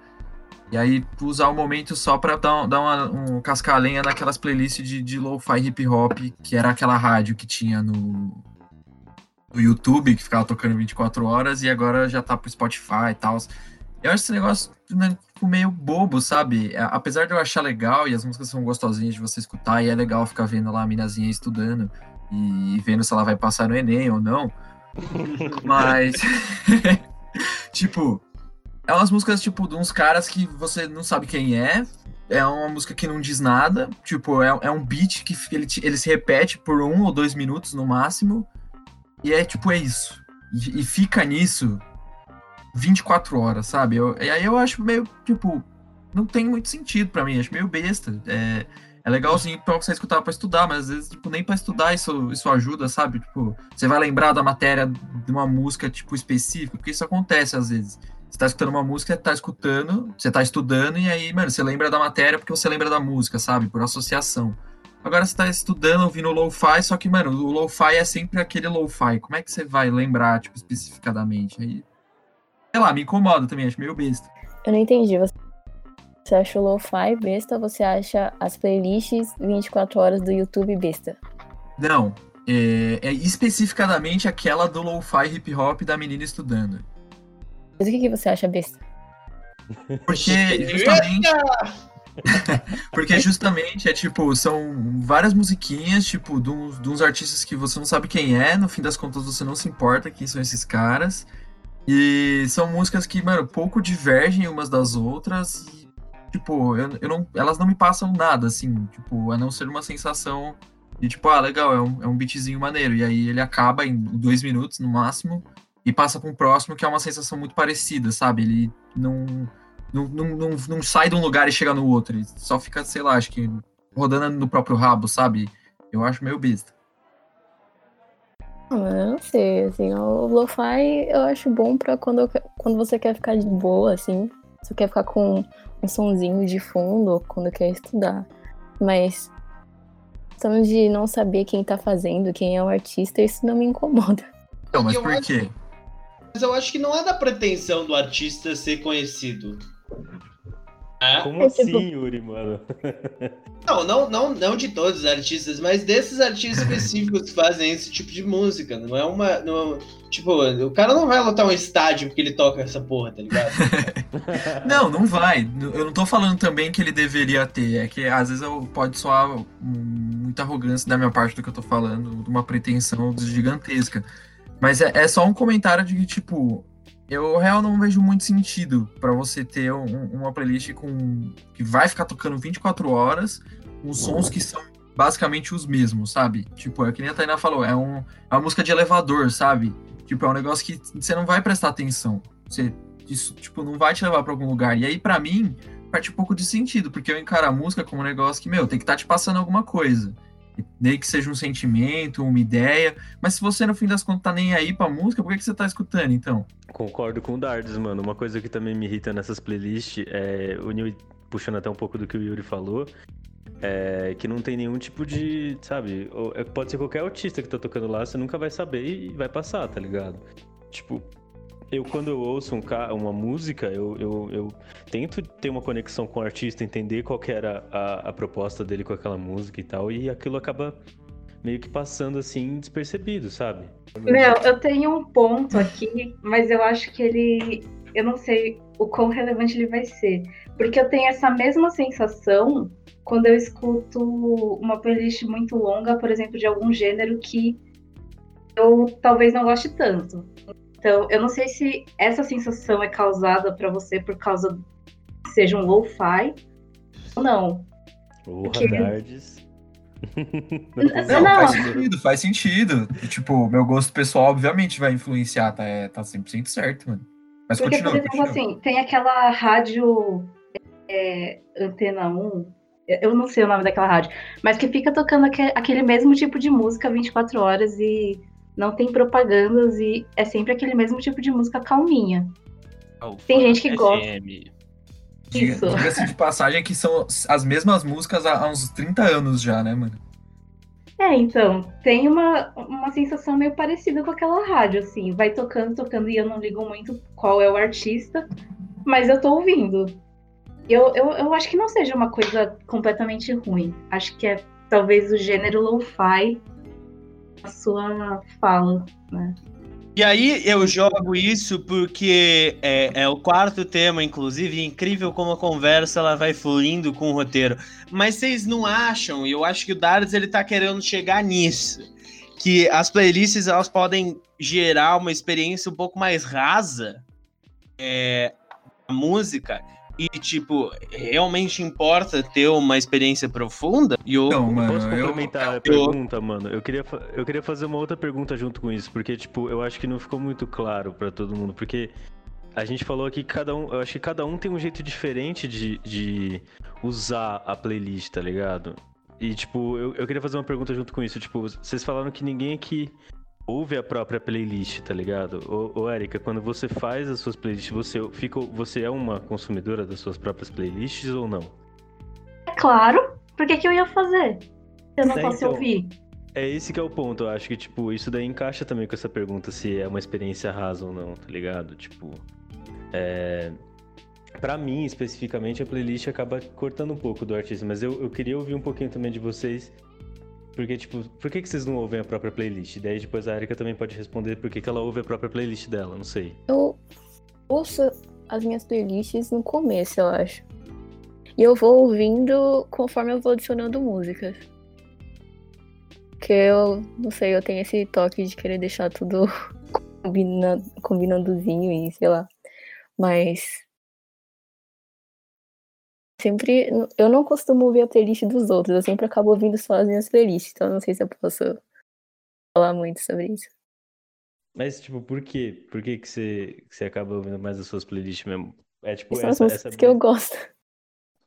e aí usar o momento só pra dar, dar uma, um cascalenha naquelas playlists de, de lo-fi hip hop, que era aquela rádio que tinha no, no YouTube, que ficava tocando 24 horas, e agora já tá pro Spotify e tal. Eu acho esse negócio né, meio bobo, sabe? É, apesar de eu achar legal, e as músicas são gostosinhas de você escutar, e é legal ficar vendo lá a minazinha estudando, e vendo se ela vai passar no Enem ou não. Mas, tipo, é umas músicas, tipo, de uns caras que você não sabe quem é. É uma música que não diz nada. Tipo, é, é um beat que ele, ele se repete por um ou dois minutos no máximo. E é tipo, é isso. E, e fica nisso 24 horas, sabe? Eu, e aí eu acho meio, tipo, não tem muito sentido para mim. Acho meio besta. É, é legalzinho pra você escutar pra estudar, mas às vezes, tipo, nem pra estudar isso, isso ajuda, sabe? Tipo, você vai lembrar da matéria de uma música, tipo, específica, porque isso acontece às vezes. Você tá escutando uma música, tá escutando, você tá estudando, e aí, mano, você lembra da matéria porque você lembra da música, sabe? Por associação. Agora você tá estudando, ouvindo lo-fi, só que, mano, o lo-fi é sempre aquele lo-fi. Como é que você vai lembrar, tipo, especificadamente? Aí, sei lá, me incomoda também, acho meio besta. Eu não entendi. Você acha o lo-fi besta ou você acha as playlists 24 horas do YouTube besta? Não, é, é especificadamente aquela do lo-fi hip hop da menina estudando. Mas o que, que você acha besta? Porque justamente. Porque justamente é tipo, são várias musiquinhas, tipo, de uns, de uns, artistas que você não sabe quem é, no fim das contas você não se importa quem são esses caras. E são músicas que, mano, pouco divergem umas das outras tipo, eu, eu não, elas não me passam nada, assim, tipo, a não ser uma sensação de tipo, ah, legal, é um, é um beatzinho maneiro. E aí ele acaba em dois minutos no máximo e passa para um próximo que é uma sensação muito parecida, sabe? Ele não, não, não, não, não sai de um lugar e chega no outro, ele só fica, sei lá, acho que rodando no próprio rabo, sabe? Eu acho meio besta. Eu não sei, assim, o lo-fi eu acho bom pra quando, quando você quer ficar de boa, assim, você quer ficar com um sonzinho de fundo quando quer estudar. Mas questão de não saber quem tá fazendo, quem é o artista, isso não me incomoda. Não, mas por quê? Mas eu acho que não é da pretensão do artista ser conhecido. É? Como é, assim, tipo... Yuri, mano? Não, não, não, não de todos os artistas, mas desses artistas específicos que fazem esse tipo de música. Não é uma. Não, tipo, o cara não vai lotar um estádio porque ele toca essa porra, tá ligado? não, não vai. Eu não tô falando também que ele deveria ter. É que às vezes eu, pode soar muita arrogância da minha parte do que eu tô falando, de uma pretensão gigantesca. Mas é, é só um comentário de que, tipo, eu real não vejo muito sentido para você ter um, uma playlist com que vai ficar tocando 24 horas, com sons que são basicamente os mesmos, sabe? Tipo, é que nem a Tainá falou, é, um, é uma música de elevador, sabe? Tipo, é um negócio que você não vai prestar atenção. Você, isso, tipo, não vai te levar para algum lugar. E aí, para mim, parte um pouco de sentido, porque eu encaro a música como um negócio que, meu, tem que estar tá te passando alguma coisa nem que seja um sentimento, uma ideia, mas se você no fim das contas tá nem aí pra música, por que, que você tá escutando então? Concordo com o Dardes, mano. Uma coisa que também me irrita nessas playlists é o New, puxando até um pouco do que o Yuri falou, é que não tem nenhum tipo de, sabe, é, pode ser qualquer artista que tá tocando lá, você nunca vai saber e vai passar, tá ligado? Tipo, eu quando eu ouço um uma música, eu, eu, eu, tento ter uma conexão com o artista, entender qual era a, a proposta dele com aquela música e tal, e aquilo acaba meio que passando assim despercebido, sabe? Meu, eu tenho um ponto aqui, mas eu acho que ele. Eu não sei o quão relevante ele vai ser. Porque eu tenho essa mesma sensação quando eu escuto uma playlist muito longa, por exemplo, de algum gênero que eu talvez não goste tanto. Então, eu não sei se essa sensação é causada para você por causa que seja um lo-fi ou não. Porra, Porque... não, não, faz sentido, faz sentido. tipo, meu gosto pessoal, obviamente, vai influenciar, tá, é, tá 100% certo, mano. Mas Porque, continua, por exemplo, continua. assim, tem aquela rádio é, Antena 1, eu não sei o nome daquela rádio, mas que fica tocando aque- aquele mesmo tipo de música 24 horas e não tem propagandas e é sempre aquele mesmo tipo de música calminha. Tem gente que gosta. FM. Diga- Isso. Diga-se de passagem que são as mesmas músicas há, há uns 30 anos já, né, mano? É, então, tem uma, uma sensação meio parecida com aquela rádio, assim, vai tocando, tocando e eu não ligo muito qual é o artista, mas eu tô ouvindo. Eu, eu, eu acho que não seja uma coisa completamente ruim. Acho que é talvez o gênero lo-fi a sua fala, né? E aí eu jogo isso porque é, é o quarto tema, inclusive, e incrível como a conversa ela vai fluindo com o roteiro. Mas vocês não acham, e eu acho que o Dardes ele tá querendo chegar nisso, que as playlists elas podem gerar uma experiência um pouco mais rasa é, a música e tipo realmente importa ter uma experiência profunda e eu Então, mano, Posso eu, complementar a eu- pergunta, mano? Eu queria, eu queria fazer uma outra pergunta junto com isso, porque, tipo, eu acho que não ficou muito claro pra todo mundo, porque a gente falou aqui que cada um, eu acho que cada um tem um jeito diferente de, de usar a playlist, tá ligado? E, tipo, eu, eu queria fazer uma pergunta junto com isso, tipo, vocês falaram que ninguém aqui ouve a própria playlist, tá ligado? Ô, ô Erika, quando você faz as suas playlists, você, fica, você é uma consumidora das suas próprias playlists ou não? É claro, por que, eu ia fazer? Se eu não É, posso então. ouvir. É esse que é o ponto, eu acho que, tipo, isso daí encaixa também com essa pergunta se é uma experiência rasa ou não, tá ligado? Tipo, é... Pra mim, especificamente, a playlist acaba cortando um pouco do artista, mas eu, eu queria ouvir um pouquinho também de vocês, porque, tipo, por que, que vocês não ouvem a própria playlist? Daí depois a Erika também pode responder por que, que ela ouve a própria playlist dela, não sei. Eu ouço as minhas playlists no começo, eu acho. E eu vou ouvindo conforme eu vou adicionando músicas. Porque eu, não sei, eu tenho esse toque de querer deixar tudo combina, combinandozinho e sei lá. Mas. Sempre. Eu não costumo ouvir a playlist dos outros, eu sempre acabo ouvindo só as minhas playlists, então eu não sei se eu posso falar muito sobre isso. Mas, tipo, por quê? Por que, que, você, que você acaba ouvindo mais as suas playlists mesmo? É tipo, São as essa, músicas essa que eu gosto.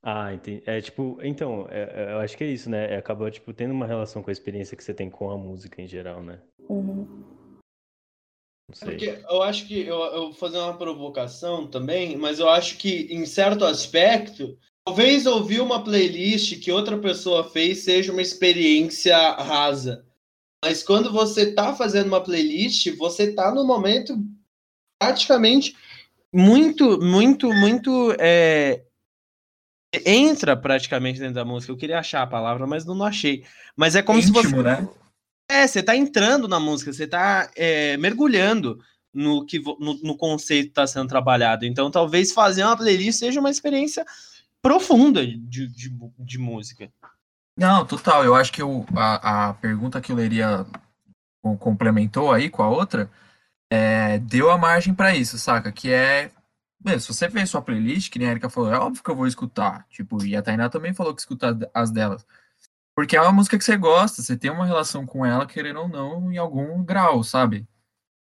Ah, entendi. É tipo, então, é- é- eu acho que é isso, né? É, acaba, tipo, tendo uma relação com a experiência que você tem com a música em geral, né? Uhum. Não sei. Porque eu acho que eu, eu vou fazer uma provocação também, mas eu acho que em certo aspecto, talvez ouvir uma playlist que outra pessoa fez seja uma experiência rasa. Mas quando você tá fazendo uma playlist, você tá no momento praticamente muito, muito, muito é, entra praticamente dentro da música. Eu queria achar a palavra, mas não, achei. Mas é como se você íntimo, né? é, você tá entrando na música, você tá é, mergulhando no que no, no conceito que está sendo trabalhado. Então, talvez fazer uma playlist seja uma experiência profunda de, de, de música. Não, total. Eu acho que o, a, a pergunta que o Leria com- complementou aí com a outra é, deu a margem pra isso, saca? Que é. meu, se você fez sua playlist, que nem a Erika falou, é óbvio que eu vou escutar. Tipo, e a Tainá também falou que escuta as delas. Porque é uma música que você gosta, você tem uma relação com ela, querendo ou não, em algum grau, sabe?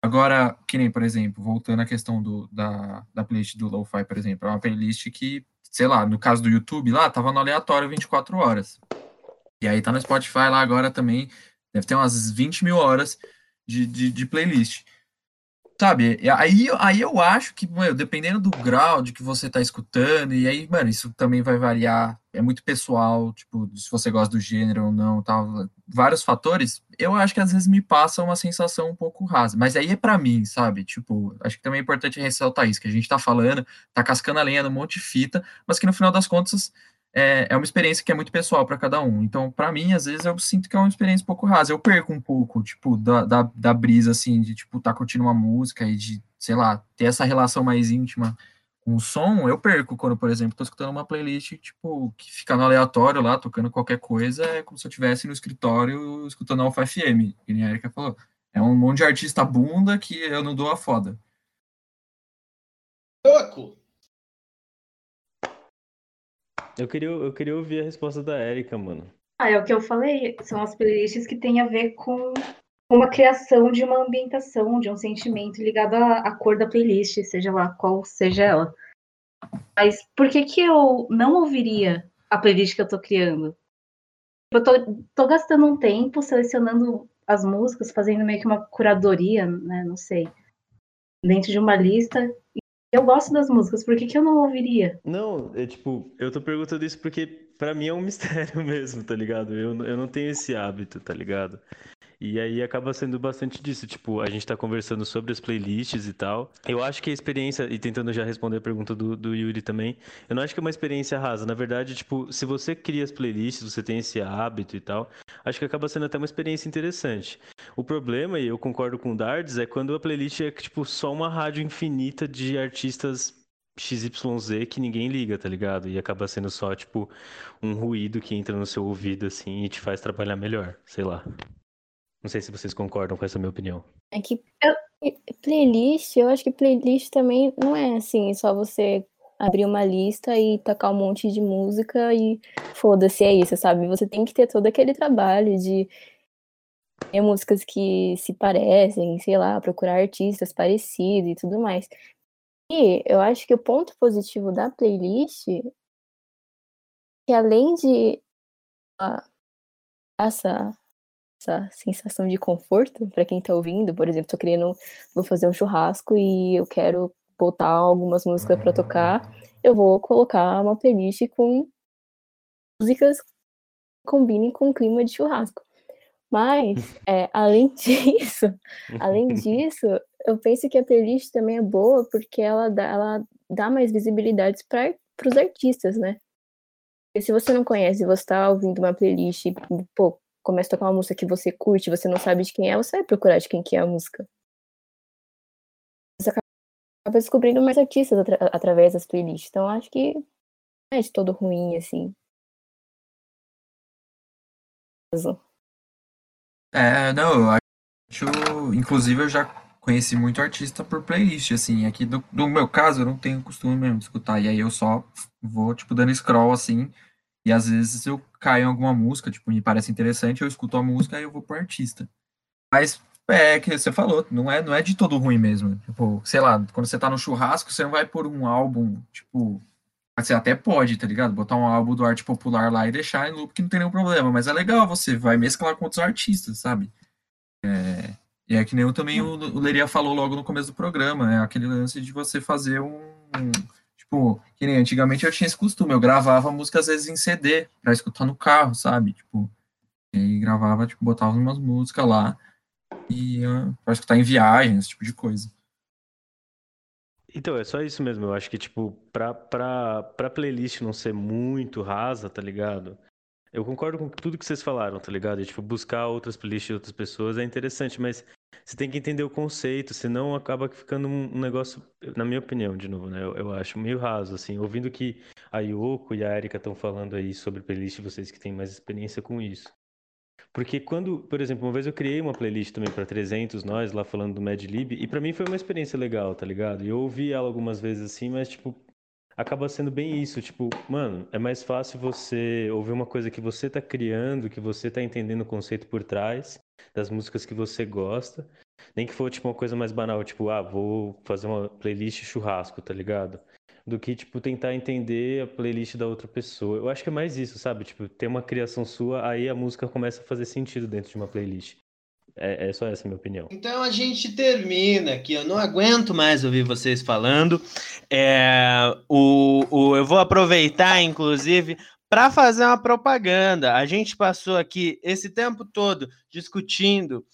Agora, que nem, por exemplo, voltando à questão do, da, da playlist do Lo-Fi, por exemplo, é uma playlist que, sei lá, no caso do YouTube lá, tava no aleatório 24 horas. E aí tá no Spotify lá agora também, deve ter umas 20 mil horas de, de, de playlist. Sabe? Aí, aí eu acho que, mano, dependendo do grau de que você tá escutando, e aí, mano, isso também vai variar, é muito pessoal, tipo, se você gosta do gênero ou não, tal, vários fatores, eu acho que às vezes me passa uma sensação um pouco rasa, mas aí é pra mim, sabe? Tipo, acho que também é importante ressaltar isso, que a gente tá falando, tá cascando a lenha num monte de fita, mas que no final das contas é, é uma experiência que é muito pessoal para cada um. Então, para mim, às vezes eu sinto que é uma experiência um pouco rasa. Eu perco um pouco, tipo, da, da, da brisa, assim, de, tipo, tá curtindo uma música e de, sei lá, ter essa relação mais íntima com o som. Eu perco quando, por exemplo, tô escutando uma playlist, tipo, que fica no aleatório lá, tocando qualquer coisa, é como se eu estivesse no escritório escutando Alpha FM, que a Erika falou. É um monte de artista bunda que eu não dou a foda. Louco! Eu queria, eu queria ouvir a resposta da Erika, mano. Ah, é o que eu falei, são as playlists que têm a ver com uma criação de uma ambientação, de um sentimento ligado à, à cor da playlist, seja lá qual seja ela. Mas por que que eu não ouviria a playlist que eu tô criando? Eu tô, tô gastando um tempo selecionando as músicas, fazendo meio que uma curadoria, né? Não sei. Dentro de uma lista. Eu gosto das músicas, por que, que eu não ouviria? Não, é tipo, eu tô perguntando isso porque pra mim é um mistério mesmo, tá ligado? Eu, eu não tenho esse hábito, tá ligado? E aí acaba sendo bastante disso, tipo, a gente tá conversando sobre as playlists e tal. Eu acho que a experiência, e tentando já responder a pergunta do, do Yuri também, eu não acho que é uma experiência rasa. Na verdade, tipo, se você cria as playlists, você tem esse hábito e tal, acho que acaba sendo até uma experiência interessante. O problema, e eu concordo com o Dardes, é quando a playlist é, tipo, só uma rádio infinita de artistas XYZ que ninguém liga, tá ligado? E acaba sendo só, tipo, um ruído que entra no seu ouvido, assim, e te faz trabalhar melhor, sei lá. Não sei se vocês concordam com essa minha opinião. É que playlist, eu acho que playlist também não é assim, só você abrir uma lista e tacar um monte de música e foda-se, é isso, sabe? Você tem que ter todo aquele trabalho de ter músicas que se parecem, sei lá, procurar artistas parecidos e tudo mais. E eu acho que o ponto positivo da playlist é que além de uh, essa essa sensação de conforto para quem está ouvindo. Por exemplo, tô querendo, vou fazer um churrasco e eu quero botar algumas músicas para tocar. Eu vou colocar uma playlist com músicas que combinem com o clima de churrasco. Mas, é, além disso, além disso, eu penso que a playlist também é boa porque ela dá, ela dá mais visibilidade para os artistas, né? Porque se você não conhece, você está ouvindo uma playlist, pô, começa a tocar uma música que você curte, você não sabe de quem é, você vai procurar de quem que é a música. Você acaba descobrindo mais artistas atra através das playlists. Então acho que não é de todo ruim, assim. É, não, eu acho. Inclusive, eu já conheci muito artista por playlist, assim. Aqui do, do meu caso, eu não tenho costume mesmo de escutar. E aí eu só vou, tipo, dando scroll assim. E às vezes eu caio em alguma música, tipo, me parece interessante, eu escuto a música e eu vou pro artista. Mas é que você falou, não é, não é de todo ruim mesmo. Tipo, sei lá, quando você tá no churrasco, você não vai pôr um álbum, tipo. Você até pode, tá ligado? Botar um álbum do arte popular lá e deixar em loop que não tem nenhum problema. Mas é legal, você vai mesclar com outros artistas, sabe? É, e é que nem eu também o, o Leria falou logo no começo do programa, é aquele lance de você fazer um, Tipo, que nem antigamente eu tinha esse costume, eu gravava música às vezes em CD pra escutar no carro, sabe? Tipo, e gravava, tipo, botava umas músicas lá e pra escutar em viagem, esse tipo de coisa. Então, é só isso mesmo. Eu acho que, tipo, pra, pra, pra playlist não ser muito rasa, tá ligado? Eu concordo com tudo que vocês falaram, tá ligado? E, tipo, buscar outras playlists de outras pessoas é interessante, mas você tem que entender o conceito, senão acaba ficando um negócio, na minha opinião, de novo, né? Eu, eu acho meio raso, assim, ouvindo que a Yoko e a Erika estão falando aí sobre playlist, vocês que têm mais experiência com isso. Porque quando, por exemplo, uma vez eu criei uma playlist também para 300 nós, lá falando do Madlib, e para mim foi uma experiência legal, tá ligado? E eu ouvi ela algumas vezes assim, mas tipo, acaba sendo bem isso, tipo, mano, é mais fácil você ouvir uma coisa que você tá criando, que você tá entendendo o conceito por trás, das músicas que você gosta. Nem que for, tipo, uma coisa mais banal, tipo, ah, vou fazer uma playlist churrasco, tá ligado? Do que, tipo, tentar entender a playlist da outra pessoa. Eu acho que é mais isso, sabe? Tipo, ter uma criação sua, aí a música começa a fazer sentido dentro de uma playlist. É, é, só essa a minha opinião. Então a gente termina aqui. Eu não aguento mais ouvir vocês falando. É, o, o, eu vou aproveitar, inclusive, para fazer uma propaganda. A gente passou aqui esse tempo todo discutindo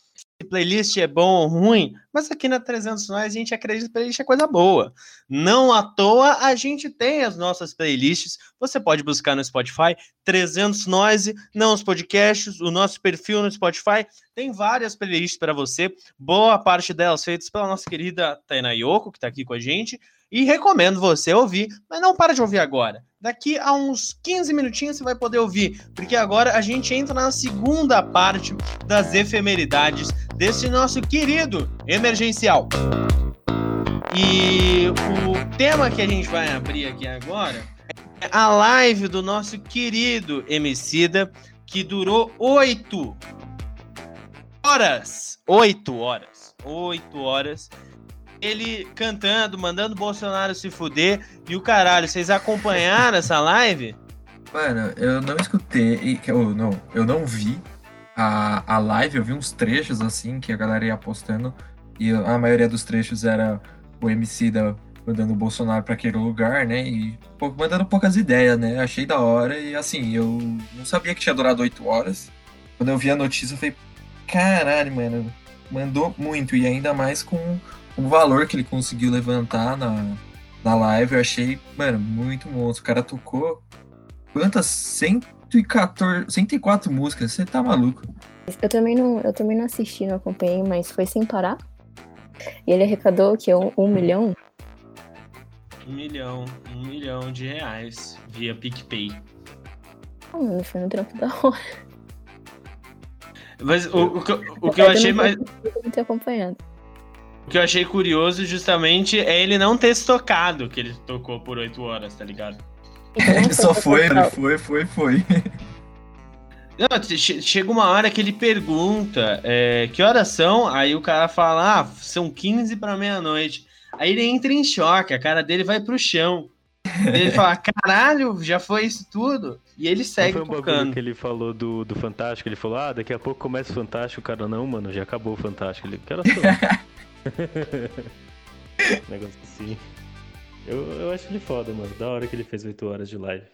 se playlist é bom ou ruim, mas aqui na 300 Nós a gente acredita que playlist é coisa boa. Não à toa a gente tem as nossas playlists. Você pode buscar no Spotify 300 Noise, não os podcasts, o nosso perfil no Spotify tem várias playlists para você. Boa parte delas feitas pela nossa querida Tainá Yoko, que está aqui com a gente. E recomendo você ouvir, mas não para de ouvir agora. Daqui a uns 15 minutinhos você vai poder ouvir, porque agora a gente entra na segunda parte das efemeridades desse nosso querido emergencial. E o tema que a gente vai abrir aqui agora é a live do nosso querido Emicida, que durou oito horas. Oito horas. Oito horas. Ele cantando, mandando Bolsonaro se fuder. E o caralho, vocês acompanharam essa live? Mano, eu não escutei, eu não, eu não vi a, a live, eu vi uns trechos assim que a galera ia postando e a maioria dos trechos era o MC da mandando o Bolsonaro para aquele lugar, né? E mandando poucas ideias, né? Achei da hora e assim, eu não sabia que tinha durado oito horas. Quando eu vi a notícia, eu falei, caralho, mano, mandou muito e ainda mais com o valor que ele conseguiu levantar na, na live, eu achei, mano, muito monstro. O cara tocou quantas? 114, 104 músicas, você tá maluco. Eu também não, eu também não assisti, não acompanhei, mas foi sem parar. E ele arrecadou que um, um milhão? Um milhão, um milhão de reais via PicPay. Ah, mano, foi um trampo da hora. Mas o, o, o, o que eu achei mais. Não ter acompanhado. O que eu achei curioso justamente é ele não ter se tocado que ele tocou por 8 horas, tá ligado? Então, ele só foi, ele foi, foi, foi. Não, chega uma hora que ele pergunta é, que horas são, aí o cara fala, ah, são 15 para meia-noite. Aí ele entra em choque, a cara dele vai pro chão. Ele fala, caralho, já foi isso tudo? E ele segue não foi um tocando. que ele falou do, do Fantástico, ele falou, ah, daqui a pouco começa o Fantástico, o cara, não, mano, já acabou o Fantástico. Ele, que horas são? Negócio assim. Eu, eu acho ele foda, mano. Da hora que ele fez 8 horas de live.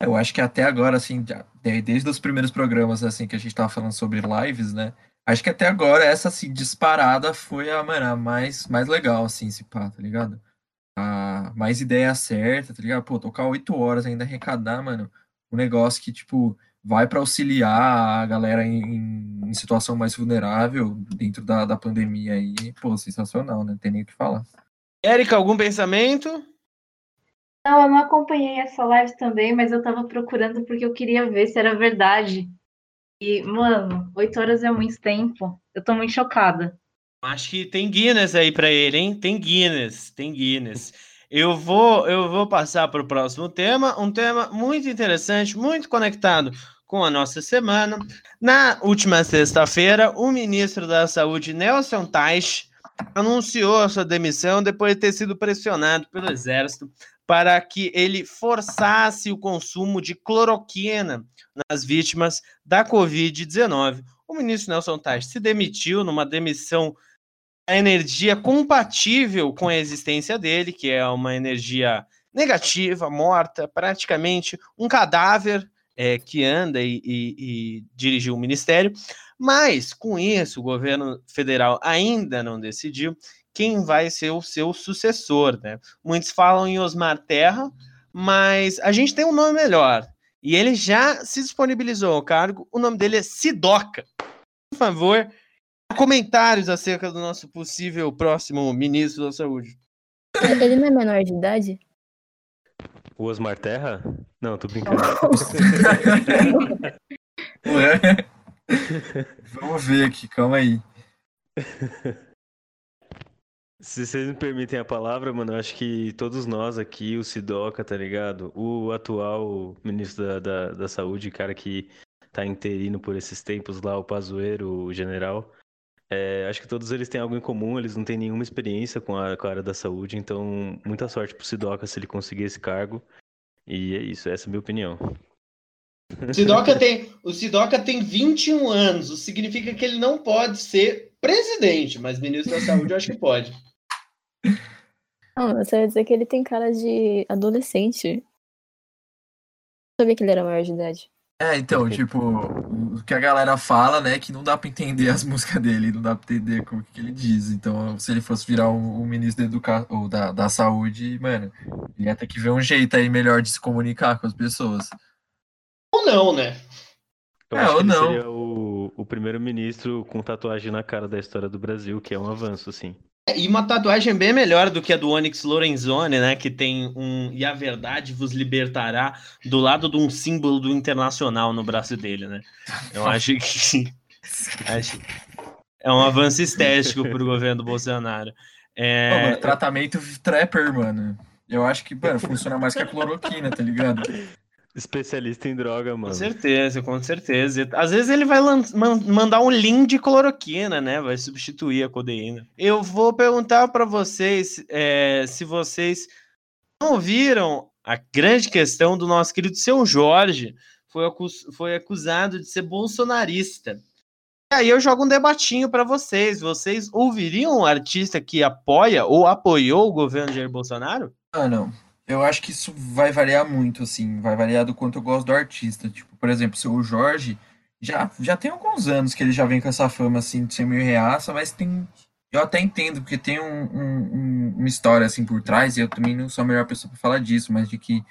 Eu acho que até agora, assim, desde os primeiros programas, assim, que a gente tava falando sobre lives, né? Acho que até agora essa, assim, disparada foi a, mano, a mais, mais legal, assim, esse pá, tá ligado? A mais ideia certa, tá ligado? Pô, tocar 8 horas ainda arrecadar, mano, um negócio que, tipo, vai para auxiliar a galera em, em, situação mais vulnerável dentro da, da pandemia aí, pô, sensacional, né? Não tem nem o que falar. Érica, algum pensamento? Não, eu não acompanhei essa live também, mas eu tava procurando porque eu queria ver se era verdade. E, mano, oito horas é muito tempo. Eu tô muito chocada. Acho que tem Guinness aí para ele, hein? Tem Guinness, tem Guinness. Eu vou, eu vou passar para o próximo tema, um tema muito interessante, muito conectado com a nossa semana. Na última sexta-feira, o ministro da Saúde, Nelson Teich, anunciou sua demissão depois de ter sido pressionado pelo Exército para que ele forçasse o consumo de cloroquina nas vítimas da Covid-19. O ministro Nelson Teich se demitiu numa demissão a energia compatível com a existência dele, que é uma energia negativa, morta, praticamente um cadáver é, que anda e, e, e dirigiu o ministério. Mas, com isso, o governo federal ainda não decidiu quem vai ser o seu sucessor. Né? Muitos falam em Osmar Terra, mas a gente tem um nome melhor. E ele já se disponibilizou ao cargo. O nome dele é Sidoca. Por favor, comentários acerca do nosso possível próximo ministro da Saúde. Ele não é menor de idade? O Osmar Terra? Não, tô brincando. Ué? Vamos ver aqui, calma aí. Se vocês me permitem a palavra, mano, eu acho que todos nós aqui, o Sidoca, tá ligado? O atual ministro da, da, da Saúde, cara que tá interino por esses tempos lá, o Pazueiro, o general. É, acho que todos eles têm algo em comum, eles não têm nenhuma experiência com a, com a área da saúde, então muita sorte pro Sidoca se ele conseguir esse cargo. E é isso, essa é a minha opinião. Sidoca tem, o Sidoca tem 21 anos, o que significa que ele não pode ser presidente, mas ministro da Saúde eu acho que pode. Não, você vai dizer que ele tem cara de adolescente. Eu sabia que ele era maior de idade. É, então, tipo, o que a galera fala, né, que não dá pra entender as músicas dele, não dá pra entender o que ele diz. Então, se ele fosse virar o, o ministro da educação ou da, da saúde, mano, ele ia ter que ver um jeito aí melhor de se comunicar com as pessoas. Ou não, né? Eu É, acho ou que ele não. seria o, o primeiro ministro com tatuagem na cara da história do Brasil, que é um avanço, sim. E uma tatuagem bem melhor do que a do Onyx Lorenzoni, né? Que tem um E a verdade vos libertará do lado de um símbolo do internacional no braço dele, né? Eu acho que. acho, é um avanço estético pro governo do Bolsonaro. Pô, É, mano, tratamento trapper, mano. Eu acho que, mano, funciona mais que a cloroquina, tá ligado? Especialista em droga, mano. Com certeza, com certeza. Às vezes ele vai mandar um link de cloroquina, né? Vai substituir a codeína. Eu vou perguntar para vocês é, se vocês não ouviram a grande questão do nosso querido seu Jorge. Foi, acus foi acusado de ser bolsonarista. E aí eu jogo um debatinho para vocês. Vocês ouviriam um artista que apoia ou apoiou o governo de Jair Bolsonaro? Ah, não. Eu acho que isso vai variar muito, assim, vai variar do quanto eu gosto do artista. Tipo, por exemplo, o Jorge já, já tem alguns anos que ele já vem com essa fama, assim, de ser meio reaça, mas tem. Eu até entendo, porque tem um, um, uma história, assim, por trás, e eu também não sou a melhor pessoa para falar disso, mas de que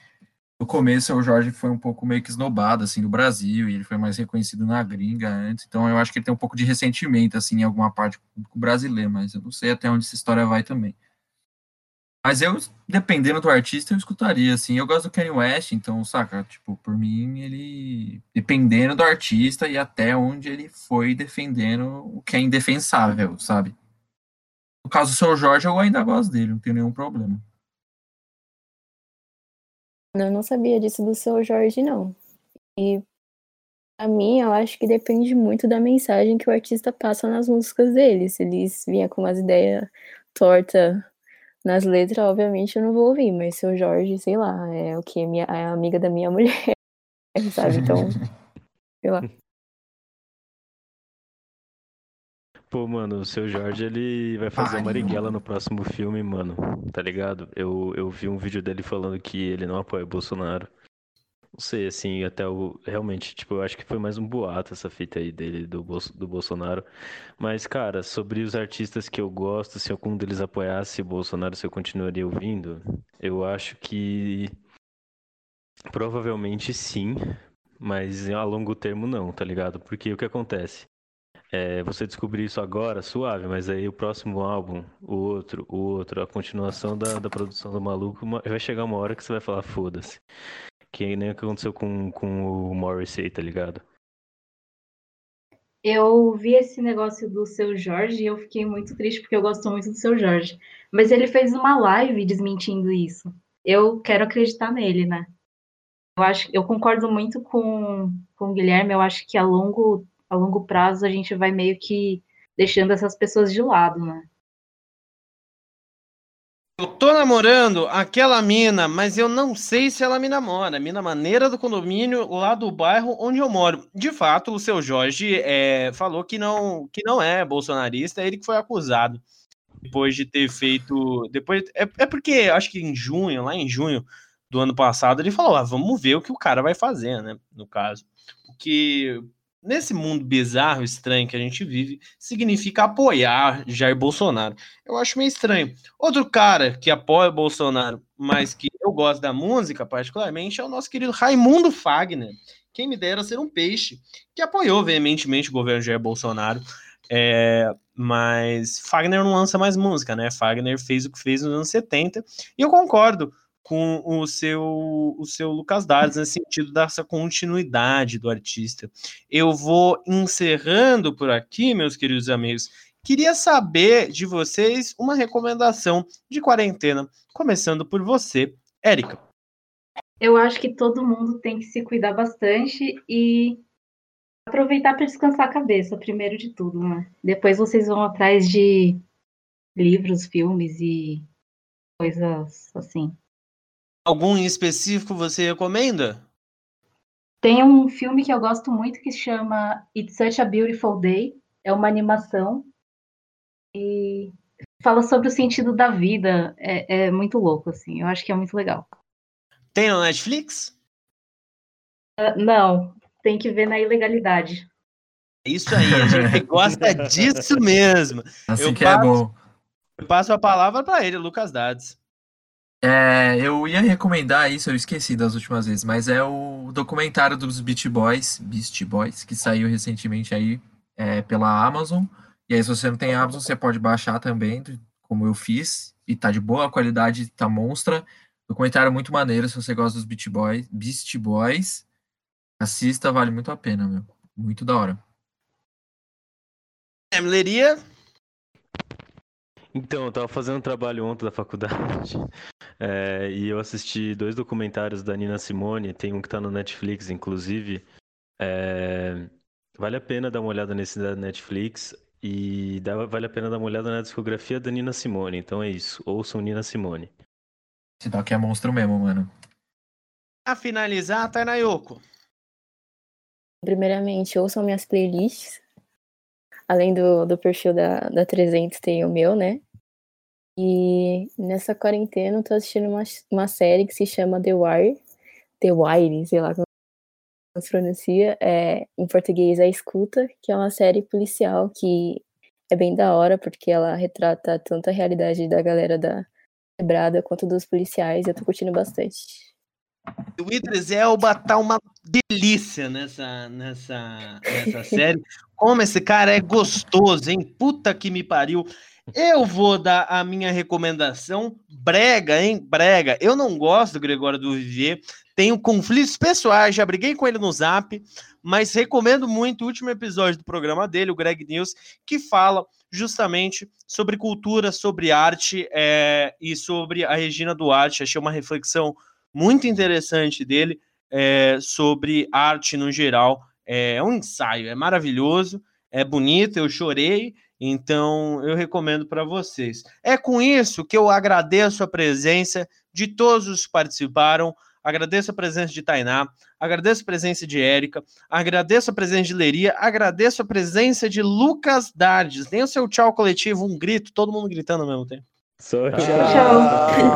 no começo o Jorge foi um pouco meio que esnobado, assim, no Brasil, e ele foi mais reconhecido na gringa antes, então eu acho que ele tem um pouco de ressentimento, assim, em alguma parte com o brasileiro, mas eu não sei até onde essa história vai também. Mas eu, dependendo do artista, eu escutaria, assim. Eu gosto do Kanye West, então, saca? Tipo, por mim, ele. Dependendo do artista e até onde ele foi defendendo o que é indefensável, sabe? No caso do seu Jorge, eu ainda gosto dele, não tenho nenhum problema. Eu não sabia disso do seu Jorge, não. E a mim, eu acho que depende muito da mensagem que o artista passa nas músicas dele. Se eles vinha com umas ideias tortas nas letras, obviamente, eu não vou ouvir, mas seu Jorge, sei lá, é o que? Minha, é amiga da minha mulher, sabe? Então, sei lá. Pô, mano, o seu Jorge, ele vai fazer a Marighella no próximo filme, mano, tá ligado? Eu, eu vi um vídeo dele falando que ele não apoia o Bolsonaro. Não sei, assim, até o. Realmente, tipo, eu acho que foi mais um boato essa fita aí dele, do, do Bolsonaro. Mas, cara, sobre os artistas que eu gosto, se algum deles apoiasse o Bolsonaro, se eu continuaria ouvindo, eu acho que. Provavelmente sim, mas a longo termo não, tá ligado? Porque o que acontece? É, você descobrir isso agora, suave, mas aí o próximo álbum, o outro, o outro, a continuação da, da produção do maluco, vai chegar uma hora que você vai falar, foda-se. Que nem o que aconteceu com, com o Morrissey, tá ligado? Eu vi esse negócio do seu Jorge e eu fiquei muito triste porque eu gosto muito do seu Jorge. Mas ele fez uma live desmentindo isso. Eu quero acreditar nele, né? Eu acho, eu concordo muito com, com o Guilherme. Eu acho que a longo, a longo prazo a gente vai meio que deixando essas pessoas de lado, né? Eu tô namorando aquela mina, mas eu não sei se ela me namora. Mina maneira do condomínio lá do bairro onde eu moro. De fato, o seu Jorge é, falou que não, que não é bolsonarista, é ele que foi acusado depois de ter feito. Depois, é, é porque acho que em junho, lá em junho do ano passado, ele falou: ah, vamos ver o que o cara vai fazer, né? No caso. Porque nesse mundo bizarro, estranho que a gente vive, significa apoiar Jair Bolsonaro. Eu acho meio estranho. Outro cara que apoia Bolsonaro, mas que eu gosto da música particularmente, é o nosso querido Raimundo Fagner. Quem me dera ser um peixe, que apoiou veementemente o governo Jair Bolsonaro. É, mas Fagner não lança mais música, né? Fagner fez o que fez nos anos 70. E eu concordo com o seu, o seu Lucas Dardes, nesse sentido dessa continuidade do artista. Eu vou encerrando por aqui, meus queridos amigos. Queria saber de vocês uma recomendação de quarentena, começando por você, Érica. Eu acho que todo mundo tem que se cuidar bastante e aproveitar para descansar a cabeça, primeiro de tudo, né? Depois vocês vão atrás de livros, filmes e coisas assim. Algum em específico você recomenda? Tem um filme que eu gosto muito que se chama It's Such a Beautiful Day. É uma animação e fala sobre o sentido da vida. É, é muito louco, assim. Eu acho que é muito legal. Tem no Netflix? Uh, não, tem que ver na ilegalidade. Isso aí, a gente gosta disso mesmo. Assim eu que é passo, é bom. Eu passo a palavra para ele, Lucas Dades. É, eu ia recomendar isso, eu esqueci das últimas vezes, mas é o documentário dos Beach Boys, Beast Boys, que saiu recentemente aí é, pela Amazon. E aí, se você não tem Amazon, você pode baixar também, como eu fiz, e tá de boa qualidade, tá monstra. Documentário muito maneiro, se você gosta dos Beach Boys, Beast Boys, assista, vale muito a pena, meu. Muito da hora. Leria, Então, eu tava fazendo um trabalho ontem da faculdade é, e eu assisti dois documentários da Nina Simone, tem um que tá no Netflix, inclusive. É, vale a pena dar uma olhada nesse da Netflix e dá, vale a pena dar uma olhada na discografia da Nina Simone. Então é isso, ouçam Nina Simone. Esse doc é monstro mesmo, mano. A finalizar, Tainayoko. Primeiramente, ouçam minhas playlists. Além do, do perfil da, da 300, tem o meu, né? E nessa quarentena eu tô assistindo uma, uma série que se chama The Wire. The Wire, sei lá como se pronuncia. É, em português, A Escuta, que é uma série policial que é bem da hora, porque ela retrata tanto a realidade da galera da quebrada quanto dos policiais. Eu tô curtindo bastante. O Idris Elba tá uma delícia nessa, nessa, nessa série. Como esse cara é gostoso, hein? Puta que me pariu. Eu vou dar a minha recomendação brega, hein? Brega. Eu não gosto do Gregório do Vivier. Tenho conflitos pessoais, já briguei com ele no Zap, mas recomendo muito o último episódio do programa dele, o Greg News, que fala justamente sobre cultura, sobre arte é, e sobre a Regina Duarte. Achei uma reflexão muito interessante dele é, sobre arte no geral. É um ensaio, é maravilhoso, é bonito, eu chorei, então eu recomendo para vocês. É com isso que eu agradeço a presença de todos os que participaram, agradeço a presença de Tainá, agradeço a presença de Érica, agradeço a presença de Leria, agradeço a presença de Lucas Dardes. Tem o seu tchau coletivo, um grito, todo mundo gritando ao mesmo tempo. Só Tchau.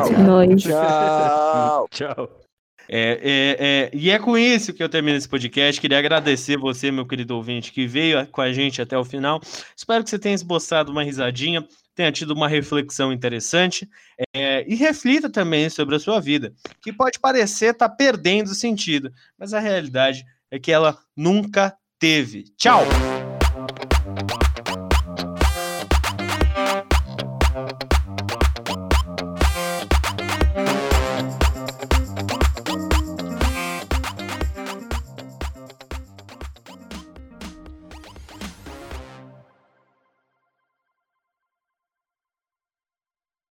Tchau. Tchau. Tchau. É, é, é, e é com isso que eu termino esse podcast. Queria agradecer você, meu querido ouvinte, que veio com a gente até o final. Espero que você tenha esboçado uma risadinha, tenha tido uma reflexão interessante é, e reflita também sobre a sua vida, que pode parecer estar tá perdendo sentido, mas a realidade é que ela nunca teve. Tchau!